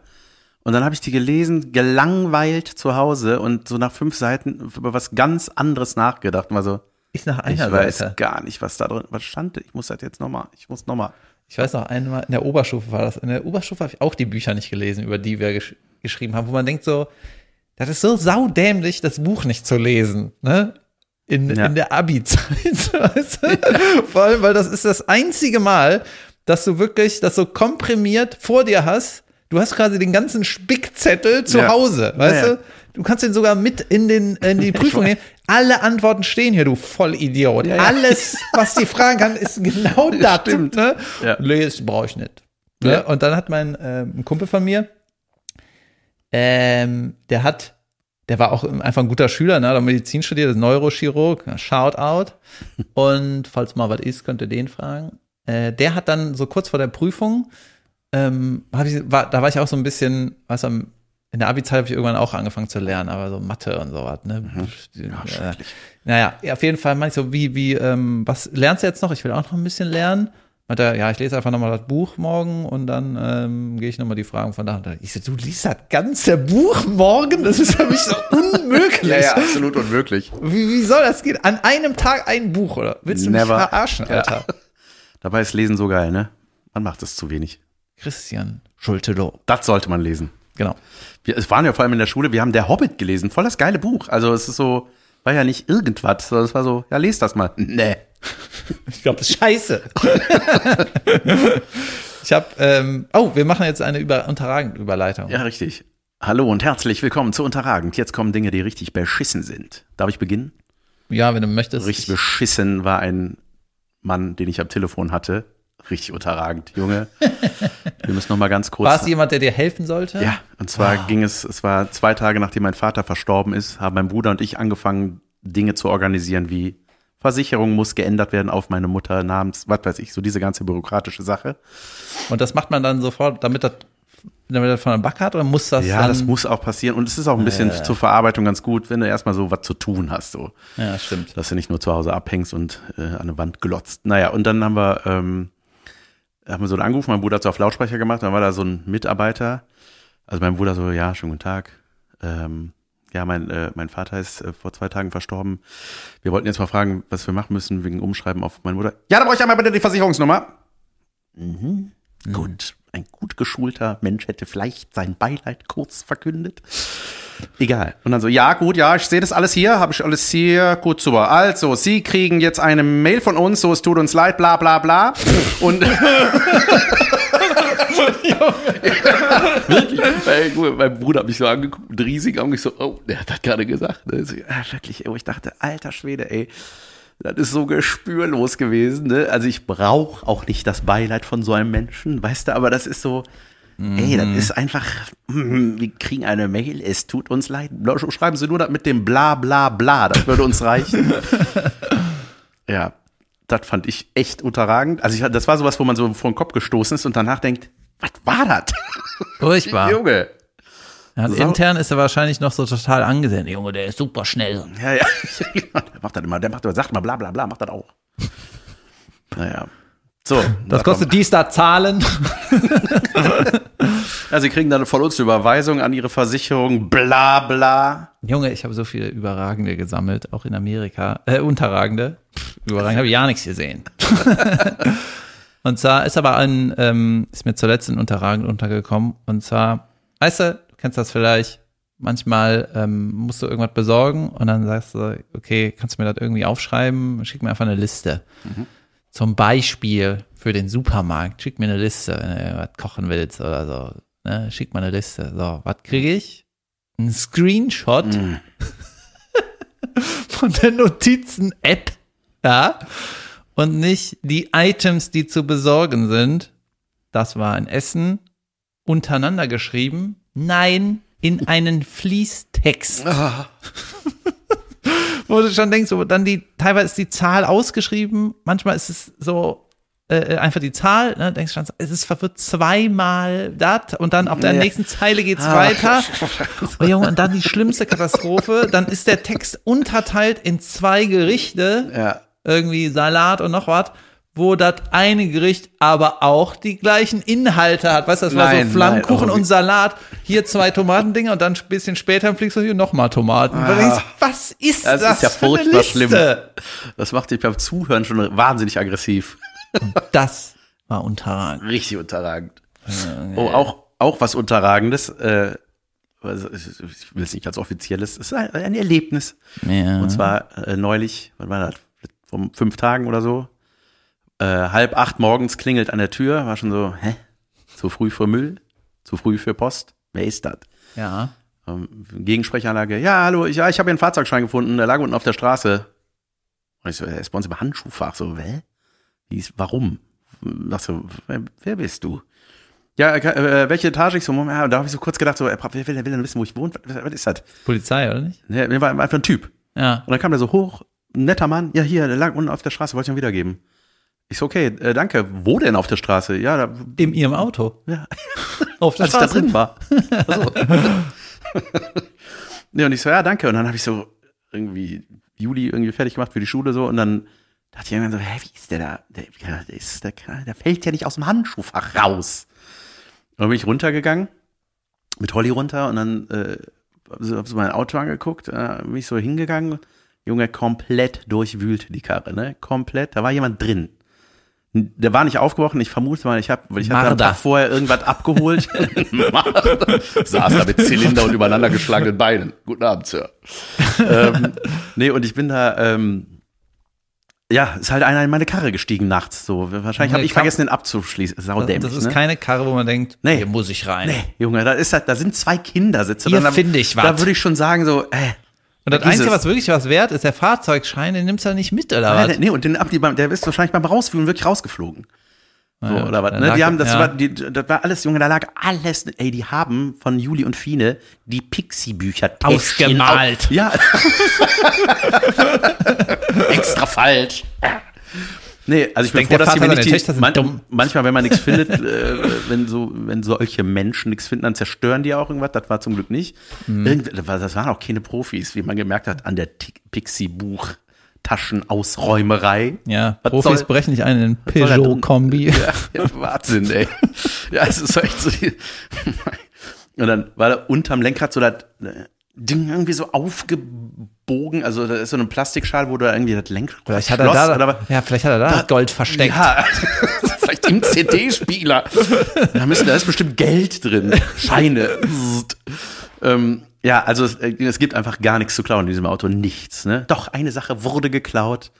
Und dann habe ich die gelesen, gelangweilt zu Hause und so nach fünf Seiten über was ganz anderes nachgedacht und war so, ich nach einer ich weiß Seite. gar nicht, was da drin, was stand. Ich muss das jetzt nochmal, ich muss nochmal. Ich weiß noch einmal, in der Oberstufe war das. In der Oberstufe habe ich auch die Bücher nicht gelesen, über die wir gesch geschrieben haben, wo man denkt so, das ist so saudämlich, das Buch nicht zu lesen, ne? In, ja. in der Abi-Zeit. [LAUGHS] Weißt du? Vor allem, weil das ist das einzige Mal, dass du wirklich das so komprimiert vor dir hast. Du hast quasi den ganzen Spickzettel zu ja. Hause, weißt ja, du? Du kannst den sogar mit in, den, in die [LAUGHS] Prüfung nehmen. Alle Antworten stehen hier, du Vollidiot. Ja, ja. Alles, was die fragen kann, ist genau das. Stimmt. Ne? Ja. Lesen brauche ich nicht. Ne? Ja. Und dann hat mein äh, ein Kumpel von mir, ähm, der hat, der war auch einfach ein guter Schüler, ne? der Medizin studiert, ist Neurochirurg, Shout out. Und falls mal was ist, könnt ihr den fragen. Äh, der hat dann so kurz vor der Prüfung, ähm, ich, war, da war ich auch so ein bisschen, was am in der Abi-Zeit habe ich irgendwann auch angefangen zu lernen, aber so Mathe und sowas. Ne? Mhm. Ja, äh, naja, auf jeden Fall meine ich so, wie, wie, ähm, was lernst du jetzt noch? Ich will auch noch ein bisschen lernen. Meinte er, ja, ich lese einfach nochmal das Buch morgen und dann ähm, gehe ich nochmal die Fragen von da und da. Ich so, du liest das ganze Buch morgen? Das ist für mich so [LAUGHS] unmöglich. ja, ja, absolut unmöglich. Wie, wie soll das gehen? An einem Tag ein Buch, oder? Willst du Never. mich verarschen, Alter? Ja. [LAUGHS] Dabei ist Lesen so geil, ne? Man macht es zu wenig. Christian Schulte-Loh. Das sollte man lesen. Genau. Wir, es waren ja vor allem in der Schule, wir haben Der Hobbit gelesen, voll das geile Buch. Also es ist so, war ja nicht irgendwas, sondern es war so, ja, lest das mal. Nee. [LAUGHS] Ich glaube, das ist scheiße. [LAUGHS] ich habe, ähm, oh, wir machen jetzt eine über, unterragend Überleitung. Ja, richtig. Hallo und herzlich willkommen zu Unterragend. Jetzt kommen Dinge, die richtig beschissen sind. Darf ich beginnen? Ja, wenn du möchtest. Richtig beschissen war ein Mann, den ich am Telefon hatte, richtig unterragend, Junge. [LAUGHS] Wir müssen noch mal ganz kurz. War es jemand, der dir helfen sollte? Ja, und zwar oh. ging es, es war zwei Tage nachdem mein Vater verstorben ist, haben mein Bruder und ich angefangen, Dinge zu organisieren wie Versicherung muss geändert werden auf meine Mutter, Namens, was weiß ich, so diese ganze bürokratische Sache. Und das macht man dann sofort, damit das damit er von der Backe hat oder muss das? Ja, das muss auch passieren. Und es ist auch ein bisschen äh. zur Verarbeitung ganz gut, wenn du erstmal so was zu tun hast. So. Ja, stimmt. Dass du nicht nur zu Hause abhängst und äh, an eine Wand glotzt. Naja, und dann haben wir ähm, haben wir so einen Anruf, mein Bruder hat so auf Lautsprecher gemacht, dann war da so ein Mitarbeiter. Also mein Bruder so, ja, schönen guten Tag. Ähm, ja, mein, äh, mein Vater ist äh, vor zwei Tagen verstorben. Wir wollten jetzt mal fragen, was wir machen müssen wegen Umschreiben auf meinen Bruder. Ja, da brauche ich einmal bitte die Versicherungsnummer. Mhm. Mhm. Gut, ein gut geschulter Mensch hätte vielleicht sein Beileid kurz verkündet. Egal. Und dann so, ja, gut, ja, ich sehe das alles hier, habe ich alles hier, gut, super. Also, Sie kriegen jetzt eine Mail von uns, so, es tut uns leid, bla, bla, bla. Und [LAUGHS] wirklich, mein Bruder hat mich so angeguckt, mit riesig Augen, ich so, oh, der hat das gerade gesagt. Ne? So, ja, wirklich, oh, ich dachte, alter Schwede, ey. Das ist so gespürlos gewesen. Ne? Also ich brauche auch nicht das Beileid von so einem Menschen, weißt du, aber das ist so, ey, das ist einfach, mm, wir kriegen eine Mail, es tut uns leid. Schreiben Sie nur das mit dem bla bla bla, das würde uns reichen. [LAUGHS] ja, das fand ich echt unterragend. Also ich, das war sowas, wo man so vor den Kopf gestoßen ist und danach denkt, was war das? Furchtbar. [LAUGHS] Junge. Ja, und So. intern ist er wahrscheinlich noch so total angesehen. Junge, der ist super schnell. Ja, ja. [LAUGHS] der macht das immer, der macht, sagt mal bla bla bla, macht das auch. Naja. So. Das kostet dies da Zahlen. [LAUGHS] Ja, sie kriegen dann von uns eine Überweisung an ihre Versicherung, bla bla. Junge, ich habe so viele Überragende gesammelt, auch in Amerika. Äh, Unterragende. Pff, Überragend habe ich ja nichts gesehen. [LAUGHS] und zwar ist aber ein, ähm, ist mir zuletzt ein Unterragend untergekommen. Und zwar, weißt du kennst das vielleicht, manchmal ähm, musst du irgendwas besorgen und dann sagst du, okay, kannst du mir das irgendwie aufschreiben? Schick mir einfach eine Liste. Zum Beispiel für den Supermarkt, schick mir eine Liste, wenn du was kochen willst oder so. Ne? Schick mal eine Liste. So, was kriege ich? Ein Screenshot [LAUGHS] von der Notizen-App, ja, und nicht die Items, die zu besorgen sind. Das war ein Essen, untereinander geschrieben. Nein, in einen Fließtext. [LAUGHS] Wo du schon denkst, dann die, teilweise ist die Zahl ausgeschrieben, manchmal ist es so, äh, einfach die Zahl, ne, denkst schon, es ist verwirrt zweimal das und dann auf der Ja. nächsten Zeile geht's weiter. [LAUGHS] Oh Junge, und dann die schlimmste Katastrophe, dann ist der Text unterteilt in zwei Gerichte, Ja. irgendwie Salat und noch was, wo das eine Gericht aber auch die gleichen Inhalte hat. Weißt du, das war Nein, so Flammkuchen nein, wie- und Salat, hier zwei Tomatendinger und dann ein bisschen später fliegst du hier nochmal Tomaten. Und du denkst, was ist Das, das, ist ja für eine furchtbar Liste? schlimm. Das macht dich beim Zuhören schon wahnsinnig aggressiv. Das war unterragend. Richtig unterragend. Oh, auch, auch was Unterragendes. Äh, also ich will es nicht als offizielles. Es ist ein, ein Erlebnis. Ja. Und zwar äh, neulich, wann war das? Vor fünf Tagen oder so. Äh, halb acht morgens klingelt an der Tür. War schon so, hä? Zu früh für Müll? Zu früh für Post? Wer ist das? ja. Ähm, Gegensprechanlage. Ja, hallo, ich, ja, ich habe hier einen Fahrzeugschein gefunden. Der lag unten auf der Straße. Und ich so, er ist bei uns im Handschuhfach. So, hä? Wie ist, warum? Ach so, wer, wer bist du? Ja, äh, welche Etage? Ich so, Moment, ja, da habe ich so kurz gedacht, so, wer will, wer will denn wissen, wo ich wohne? Was, was ist das? Polizei, oder nicht? Der, der war einfach ein Typ. Ja. Und dann kam der so hoch, ein netter Mann, ja, hier, der lag unten auf der Straße, wollte ich ihm wiedergeben. Ich so, okay, äh, danke. Wo denn auf der Straße? Ja, da, In ihrem Auto. ja, [LAUGHS] Auf der als ich da Straße. drin war. [LAUGHS] Also. [LAUGHS] nee, und ich so, ja, danke. Und dann habe ich so irgendwie Juli irgendwie fertig gemacht für die Schule so und dann dachte ich irgendwann so, hä, wie ist der da? Der, der, ist, der, der fällt ja nicht aus dem Handschuhfach raus. Und dann bin ich runtergegangen, mit Holly runter und dann äh, so, hab so mein Auto angeguckt, äh, bin ich so hingegangen. Junge, komplett durchwühlt die Karre, ne? Komplett. Da war jemand drin. Der war nicht aufgebrochen, ich vermute mal, ich habe, weil ich hatte am. Tag vorher irgendwas abgeholt. [LAUGHS] [LAUGHS] Saß da mit Zylinder und übereinander geschlagenen Beinen. Guten Abend, Sir. ähm, nee, und ich bin da, ähm, ja, ist halt einer in meine Karre gestiegen nachts. So, wahrscheinlich habe ich vergessen, den abzuschließen. Saudämlich, Das ist ne? keine Karre, wo man denkt, Nee. hier muss ich rein. Nee, Junge, da ist halt, da sind zwei Kindersitze. Hier da, finde ich Da was. würde ich schon sagen, so, äh, Und das Einzige, was wirklich was wert ist, der Fahrzeugschein, den nimmst du ja nicht mit, oder Nein, was? nee, und den, ab- die- der ist wahrscheinlich beim Rausführen wirklich rausgeflogen. So, Ja, oder was, ne? Die haben, das ja. war, die, das war alles, Junge, da lag alles, ey, die haben von Juli und Fine die Pixie-Bücher Ausgemalt. Ja. [LAUGHS] [LAUGHS] Extra falsch. [LAUGHS] Nee, also ich bin denke, dass seiner nicht die, Töchter sind man, dumm. manchmal, wenn man nichts findet, äh, wenn so, wenn solche Menschen nichts finden, dann zerstören die auch irgendwas. Das war zum Glück nicht. Mhm. Irgendwie, das war- das waren auch keine Profis, wie man gemerkt hat an der Pixie-Buch. Taschenausräumerei. Ja, Was Profis soll- brechen nicht ein in soll da drin? Peugeot-Kombi. Ja, [LAUGHS] ja, Wahnsinn, ey. Ja, es ist echt so. Die [LAUGHS] Und dann war da unterm Lenkrad so das äh, Ding irgendwie so aufgebohrt Bogen, also da ist so ein Plastikschal, wo du da irgendwie das Lenk Vielleicht hat er da, oder ja, vielleicht hat er da, Gold versteckt. Ja, [LAUGHS] vielleicht im CD-Spieler. Da, müssen, da ist bestimmt Geld drin. Scheine. ähm, ja, also es, es, gibt einfach gar nichts zu klauen in diesem Auto. Nichts. Ne? Doch, eine Sache wurde geklaut.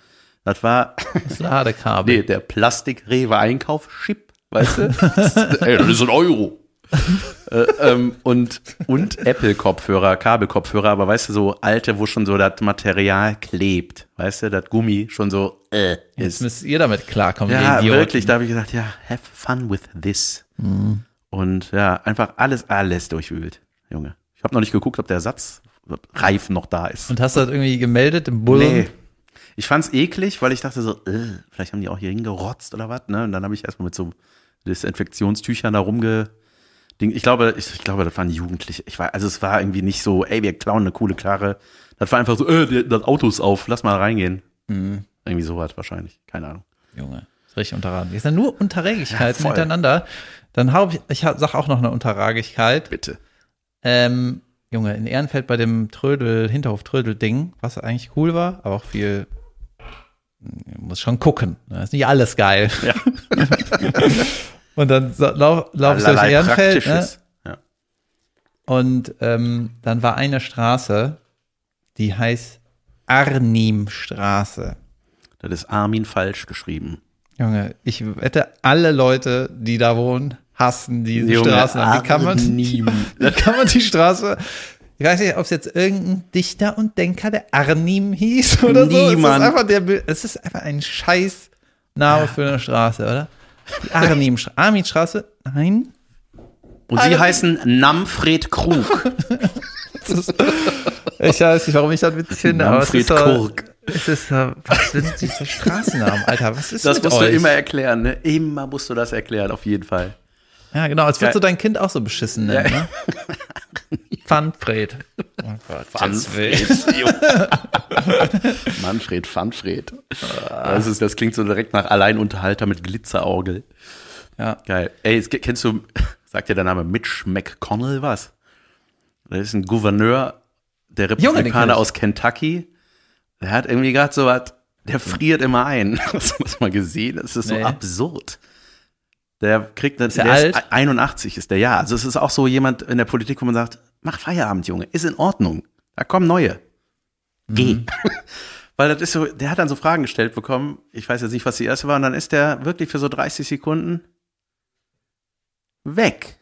Das war das Ladekabel. Nee, der Plastik-Rewe-Einkauf-Chip, weißt du? Ey, [LAUGHS] das ist ein Euro. Äh, ähm, und und Apple-Kopfhörer, Kabelkopfhörer, aber weißt du, so alte, wo schon so das Material klebt, weißt du, das Gummi schon so äh, ist. Jetzt müsst ihr damit klarkommen, Ja, wirklich, da habe ich gesagt, ja, have fun with this. Mhm. Und ja, einfach alles, alles durchwühlt, Junge. Ich habe noch nicht geguckt, ob der Satzreif noch da ist. Und hast du das irgendwie gemeldet im Bullen? Nee. Ich fand's eklig, weil ich dachte so, äh, vielleicht haben die auch hier hingerotzt oder was, ne? Und dann habe ich erstmal mit so Desinfektionstüchern da rumge Ding. Ich glaube, ich, ich, glaube, das waren Jugendliche. Ich war, also es war irgendwie nicht so, ey, wir klauen eine coole Karre. Das war einfach so, äh, das Auto ist auf, lass mal reingehen. Mhm. Irgendwie sowas wahrscheinlich. Keine Ahnung. Junge, ist richtig unterragen. Das sind nur Unterragigkeiten ja, hintereinander. Dann habe ich, ich sag auch noch eine Unterragigkeit. Bitte. Ähm, Junge, in Ehrenfeld bei dem Trödel, Hinterhof-Trödel-Ding, was eigentlich cool war, aber auch viel muss schon gucken. Das ne? ist nicht alles geil. Ja. [LAUGHS] Und dann lau laufe ich durch Ehrenfeld. Ne? Ja. Und ähm, dann war eine Straße, die heißt Arnimstraße. Das ist Armin falsch geschrieben. Junge, ich wette, alle Leute, die da wohnen, hassen diese Junge, Straßen. Wie kann man, [LAUGHS] wie kann man die Straße ich weiß nicht, ob es jetzt irgendein Dichter und Denker, der Arnim hieß oder Niemand. so. Es ist einfach, der, es ist einfach ein scheiß Name ja. für eine Straße, oder? Armin-Straße? Nein. Und sie heißen Namfred Krug. ist, ich weiß nicht, warum ich das witzig finde, Namfred aber es ist Krug. Es ist, was sind diese Straßennamen, Alter? Was ist das mit musst euch? du immer erklären, ne? Immer musst du das erklären, auf jeden Fall. Ja, genau, als würdest du dein Kind auch so beschissen nennen, ja. ne? [LAUGHS] Funfred. Oh Gott, Funfred. [LAUGHS] Manfred, Funfred. Das, ist, das klingt so direkt nach Alleinunterhalter mit Glitzerorgel. Ja. Geil. Ey, kennst du, sagt dir der Name Mitch McConnell was? Das ist ein Gouverneur der Republikaner aus Kentucky. Der hat irgendwie gerade so was, der friert immer ein. [LAUGHS] Das muss man gesehen. Das ist nee. so absurd. Der kriegt, ist der, der alt? Ist 81 ist der, ja. Also es ist auch so jemand in der Politik, wo man sagt, mach Feierabend, Junge, ist in Ordnung. Da kommen neue. Geh. Mhm. [LAUGHS] Weil das ist so, der hat dann so Fragen gestellt bekommen. Ich weiß jetzt nicht, was die erste war. Und dann ist der wirklich für so 30 Sekunden weg.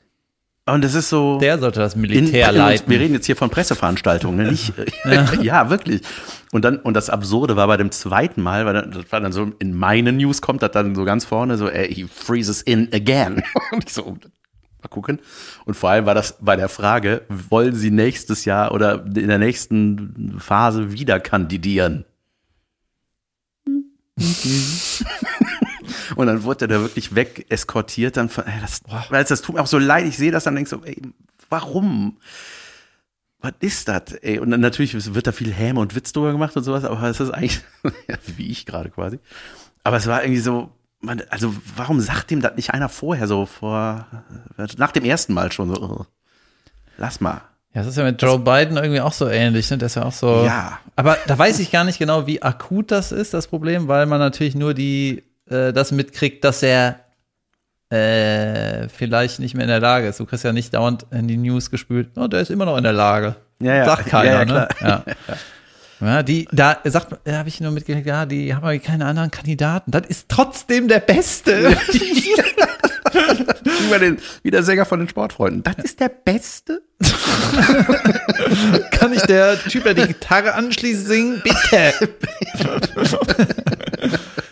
Und es ist so. Der sollte das Militär in, leiten. Wir reden jetzt hier von Presseveranstaltungen, ne? nicht. [LAUGHS] ja. ja. wirklich. Und dann, und das Absurde war bei dem zweiten Mal, weil das war dann so, in meinen News kommt das dann so ganz vorne, so, ey, he freezes in again. [LAUGHS] Und ich so, mal gucken. Und vor allem war das bei der Frage, wollen Sie nächstes Jahr oder in der nächsten Phase wieder kandidieren? Und dann wurde er da wirklich weg eskortiert. Dann, ey, das, weil das tut mir auch so leid. Ich sehe das dann denke so, ey, warum? Was ist das? Ey, und dann natürlich wird da viel Häme und Witz drüber gemacht und sowas, aber es ist eigentlich, [LAUGHS] wie ich gerade quasi. Aber es war irgendwie so, man, also warum sagt ihm das nicht einer vorher so vor, nach dem ersten Mal schon so, oh, lass mal. Ja, das ist ja mit Joe das, Biden irgendwie auch so ähnlich, ne? Der ist ja auch so. Ja. Aber da weiß ich gar nicht genau, wie akut das ist, das Problem, weil man natürlich nur die äh, das mitkriegt, dass er äh, vielleicht nicht mehr in der Lage ist. Du kriegst ja nicht dauernd in die News gespült, oh, der ist immer noch in der Lage. Ja, ja. Sagt keiner, ja, ja, ne? [LAUGHS] Ja. Ja, die, da sagt, da habe ich nur mitgekriegt, ja, die haben aber keine anderen Kandidaten. Das ist trotzdem der Beste. [LAUGHS] wie, den, wie der Sänger von den Sportfreunden. Das ist der Beste? [LAUGHS] Kann ich der Typ, der die Gitarre anschließt, singen? Bitte. [LAUGHS]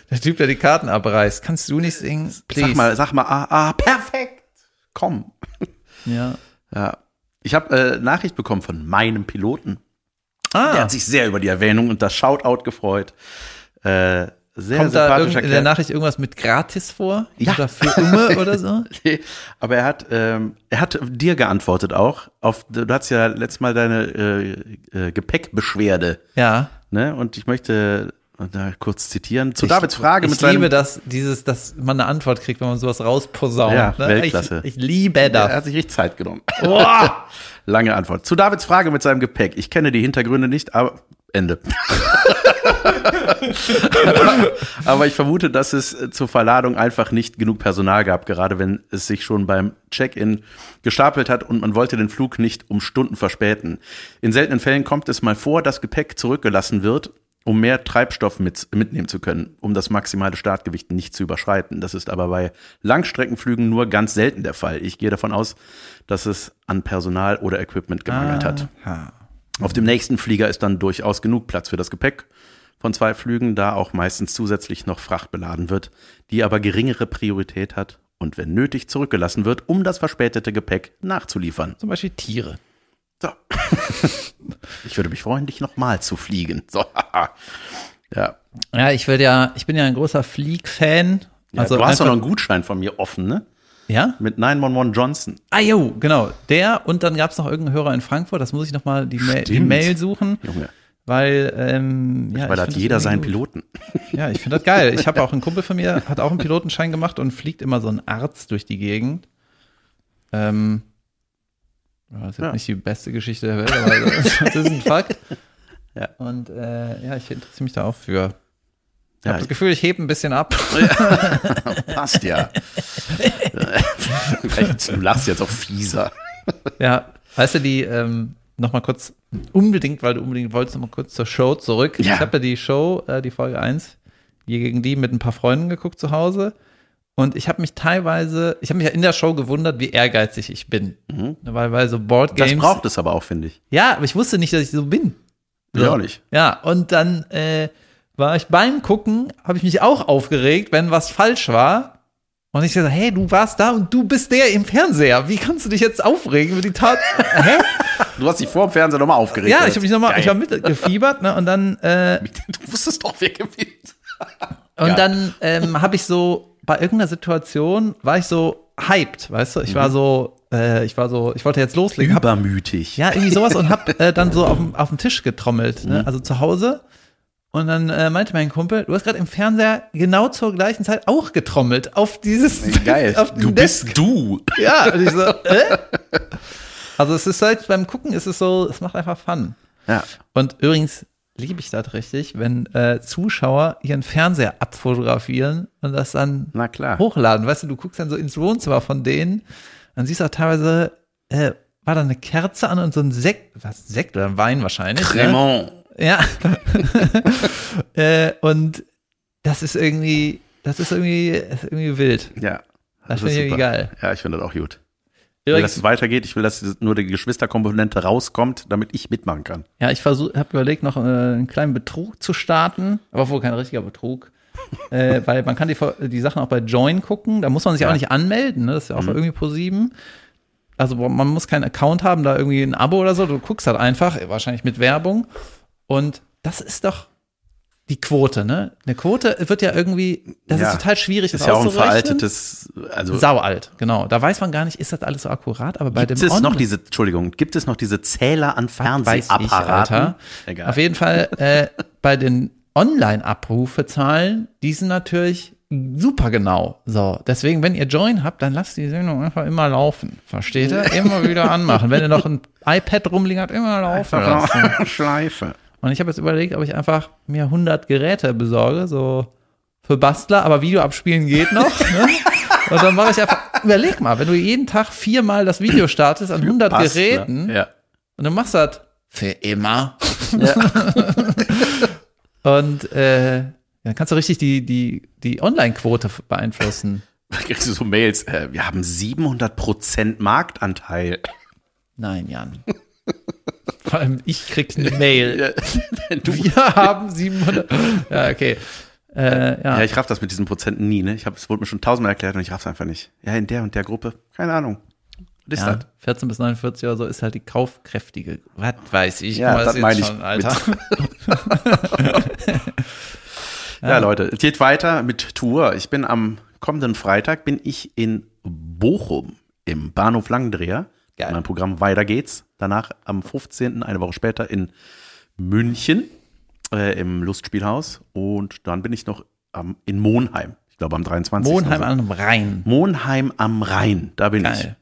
Der Typ, der die Karten abreißt. Kannst du nicht singen? Please. Sag mal, sag mal, ah, ah, perfekt. Komm. Ja. Ja. Ich habe äh, Nachricht bekommen von meinem Piloten. Ah. Der hat sich sehr über die Erwähnung und das Shoutout gefreut. Äh, sehr Kommt da in der Nachricht irgendwas mit gratis vor? Ja. Oder für immer [LAUGHS] oder so? nee, aber er hat, ähm, er hat dir geantwortet auch. Auf, du hast ja letztes Mal deine äh, äh, Gepäckbeschwerde. Ja. Ne? Und ich möchte da kurz zitieren. Zu Davids Frage ich mit Ich liebe das, dieses, dass man eine Antwort kriegt, wenn man sowas rausposaunt. Ja, ne? Weltklasse. Ich, ich liebe er das. hat sich richtig Zeit genommen. [LAUGHS] Boah. [LAUGHS] Lange Antwort. Zu Davids Frage mit seinem Gepäck. Ich kenne die Hintergründe nicht, aber Ende. [LAUGHS] aber ich vermute, dass es äh, zur Verladung einfach nicht genug Personal gab, gerade wenn es sich schon beim Check-in gestapelt hat und man wollte den Flug nicht um Stunden verspäten. In seltenen Fällen kommt es mal vor, dass Gepäck zurückgelassen wird, um mehr Treibstoff mit, mitnehmen zu können, um das maximale Startgewicht nicht zu überschreiten. Das ist aber bei Langstreckenflügen nur ganz selten der Fall. Ich gehe davon aus, dass es an Personal oder Equipment gemangelt hat. Aha. Auf dem nächsten Flieger ist dann durchaus genug Platz für das Gepäck von zwei Flügen, da auch meistens zusätzlich noch Fracht beladen wird, die aber geringere Priorität hat und wenn nötig zurückgelassen wird, um das verspätete Gepäck nachzuliefern. Zum Beispiel Tiere. So. [LAUGHS] ich würde mich freuen, dich nochmal zu fliegen. So. [LAUGHS] ja. Ja, ich will ja, ich bin ja ein großer Flieg-Fan. ja also du hast doch noch einen Gutschein von mir offen, ne? Ja? Mit 911 Johnson. Ah, jo, genau. Der und dann gab es noch irgendeinen Hörer in Frankfurt, das muss ich nochmal die, Ma die. Mail suchen, Junge, weil, ähm, ja, weil hat jeder seinen gut. Piloten. Ja, ich finde das geil. Ich [LAUGHS] habe auch einen Kumpel von mir, hat auch einen Pilotenschein gemacht und fliegt immer so ein Arzt durch die Gegend. Ähm, das ist jetzt Ja. nicht die beste Geschichte der Welt, aber das, das ist ein Fakt. [LAUGHS] Ja. Und äh, ja, ich interessiere mich da auch für. Ich Ja, habe das Gefühl, ich hebe ein bisschen ab. [LAUGHS] Passt ja. [LAUGHS] Du lachst jetzt auch fieser. Ja, weißt du, die, ähm, noch mal kurz, unbedingt, weil du unbedingt wolltest, noch mal kurz zur Show zurück. Ja. Ich habe ja die Show, äh, die Folge 1, hier gegen die mit ein paar Freunden geguckt zu Hause. Und ich habe mich teilweise, ich habe mich ja in der Show gewundert, wie ehrgeizig ich bin. Weil bei so Das Boardgames. braucht es aber auch, finde ich. ja, aber ich wusste nicht, dass ich so bin. Ich So. auch nicht. Ja, und dann äh, war ich beim Gucken, habe ich mich auch aufgeregt, wenn was falsch war. Und ich gesagt, hey, du warst da und du bist der im Fernseher. Wie kannst du dich jetzt aufregen über die Tat? [LAUGHS] Hä? Du hast dich vor dem Fernseher nochmal aufgeregt. Ja, ich habe mich nochmal, ich habe mitgefiebert, ne? Und dann, äh, [LAUGHS] Du wusstest doch, wer gewinnt. und dann ähm, habe ich so bei irgendeiner Situation war ich so hyped, weißt du? Ich war so, äh, ich war so, ich wollte jetzt loslegen, hab, Übermütig. ja irgendwie sowas und hab äh, dann so auf dem [LAUGHS] auf dem Tisch getrommelt, ne? Also zu Hause. Und dann äh, meinte mein Kumpel, du hast gerade im Fernseher genau zur gleichen Zeit auch getrommelt auf dieses Geil. [LAUGHS] auf Du Desk. bist du. Ja, und ich so, [LAUGHS] äh? Also es ist halt beim Gucken ist es so, es macht einfach Fun. Ja. Und übrigens liebe ich das richtig, wenn äh, Zuschauer ihren Fernseher abfotografieren und das dann hochladen. Weißt du, du guckst dann so ins Wohnzimmer von denen, dann siehst du auch teilweise, äh, war da eine Kerze an und so ein Sekt, was, Sekt oder Wein wahrscheinlich. Ne? Cremant. Ja. [LAUGHS] äh, und das ist irgendwie, das ist irgendwie, ist irgendwie wild. Ja. Das ist finde ich irgendwie geil. Ja, ich finde das auch gut. Ich will, dass es weitergeht. Ich will, dass nur die Geschwisterkomponente rauskommt, damit ich mitmachen kann. Ja, ich habe überlegt, noch äh, einen kleinen Betrug zu starten, aber wohl kein richtiger Betrug. [LAUGHS] äh, weil man kann die, die Sachen auch bei Join gucken, da muss man sich Ja. auch nicht anmelden, ne? das ist ja auch irgendwie pro sieben. Also man muss keinen Account haben, da irgendwie ein Abo oder so, du guckst halt einfach, wahrscheinlich mit Werbung. Und das ist doch die Quote, ne? Eine Quote wird ja irgendwie, das Ja. ist total schwierig, Das ist ja auch ein veraltetes, also Saualt, genau. Da weiß man gar nicht, ist das alles so akkurat, aber bei gibt dem es noch Online- diese, Entschuldigung, gibt es noch diese Zähler an ich, Fernsehapparaten? Egal. Auf jeden Fall [LAUGHS] äh, bei den Online-Abrufezahlen, die sind natürlich super genau. So, deswegen, wenn ihr Join habt, dann lasst die Sendung einfach immer laufen. Versteht ihr? Immer wieder anmachen. Wenn ihr noch ein [LAUGHS] iPad rumliegen habt, immer laufen lassen. [LAUGHS] Schleife. Und ich habe jetzt überlegt, ob ich einfach mir 100 Geräte besorge, so für Bastler, aber Video abspielen geht noch. [LAUGHS] ne? Und dann mache ich einfach, überleg mal, wenn du jeden Tag viermal das Video startest an 100 Passt, ne? Geräten, Ja. und du machst das für immer. ja. [LAUGHS] Und äh, dann kannst du richtig die, die, die Online-Quote beeinflussen. Da kriegst du so Mails, äh, wir haben 700% Marktanteil. Nein, Jan. [LAUGHS] Vor allem ich krieg eine Mail. Ja, [LAUGHS] Wir haben 700. Ja, okay. Äh, ja. ja, ich raff das mit diesen Prozenten nie, ne? Ich hab, es wurde mir schon tausendmal erklärt und ich raff's einfach nicht. Ja, in der und der Gruppe, keine Ahnung. Was ist ja, das? 14 bis 49 oder so ist halt die kaufkräftige. Was weiß ich? Ja, das meine ich schon, Alter. [LAUGHS] Ja, Leute, es geht weiter mit Tour. Ich bin am kommenden Freitag bin ich in Bochum im Bahnhof Langdreher. Geil. Mein Programm Weiter geht's. Danach am 15., eine Woche später in München. äh, im Lustspielhaus. Und dann bin ich noch am, in Monheim. Ich glaube am 23. Monheim oder so. am Rhein. Monheim am Rhein. Da bin Geil.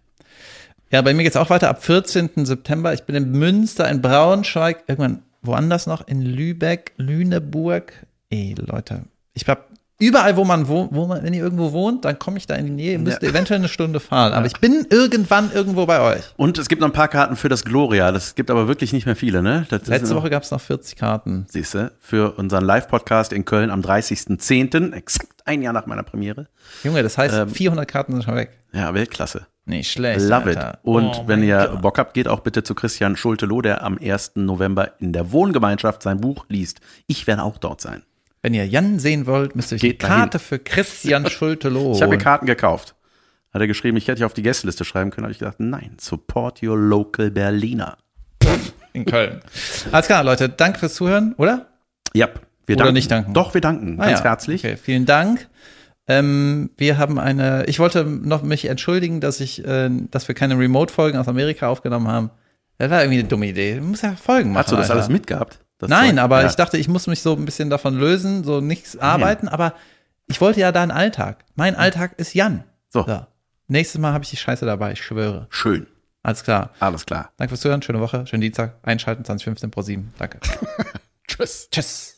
Ja, bei mir geht's auch weiter ab 14. September. Ich bin in Münster, in Braunschweig, irgendwann woanders noch, in Lübeck, Lüneburg. Ey, Leute, ich hab überall, wo man wohnt, wo man, wenn ihr irgendwo wohnt, dann komme ich da in die Nähe. Ihr müsst Ja. eventuell eine Stunde fahren. Aber ich bin irgendwann irgendwo bei euch. Und es gibt noch ein paar Karten für das Gloria. Das gibt aber wirklich nicht mehr viele, ne? Das Letzte Woche gab's noch 40 Karten. Siehste, für unseren Live-Podcast in Köln am 30.10., exakt ein Jahr nach meiner Premiere. Junge, das heißt, Ähm, 400 Karten sind schon weg. Ja, Weltklasse. Nicht schlecht. Love Alter. it. Und Oh wenn ihr Gott. Bock habt, geht auch bitte zu Christian Schulte-Loh, der am 1. November in der Wohngemeinschaft sein Buch liest. Ich werde auch dort sein. Wenn ihr Jan sehen wollt, müsst ihr euch Geht eine Karte für Christian [LAUGHS] Schulte-Loh Ich habe mir. Karten gekauft. Hat er geschrieben, ich hätte dich auf die Gästeliste schreiben können. habe ich gesagt, nein, support your local Berliner. in Köln. Alles klar, Leute, danke fürs Zuhören, oder? Ja, wir Oder danken. nicht danken? Doch, wir danken. Ah Ganz ja, herzlich. Okay, vielen Dank. Ähm, wir haben eine, ich wollte noch mich entschuldigen, dass ich, äh, dass wir keine Remote-Folgen aus Amerika aufgenommen haben. Das war irgendwie eine dumme Idee. Du musst ja Folgen machen. Hast du das Alter. alles mitgehabt? Nein, Zeug? aber ja. ich dachte, ich muss mich so ein bisschen davon lösen, so nichts arbeiten, aber ich wollte ja da einen Alltag. Mein Alltag ist Jan. So. Nächstes Mal habe ich die Scheiße dabei, ich schwöre. Schön. Alles klar. Alles klar. Danke fürs Zuhören, schöne Woche, schönen Dienstag, einschalten 2015 pro 7. Danke. [LAUGHS] Tschüss. Tschüss.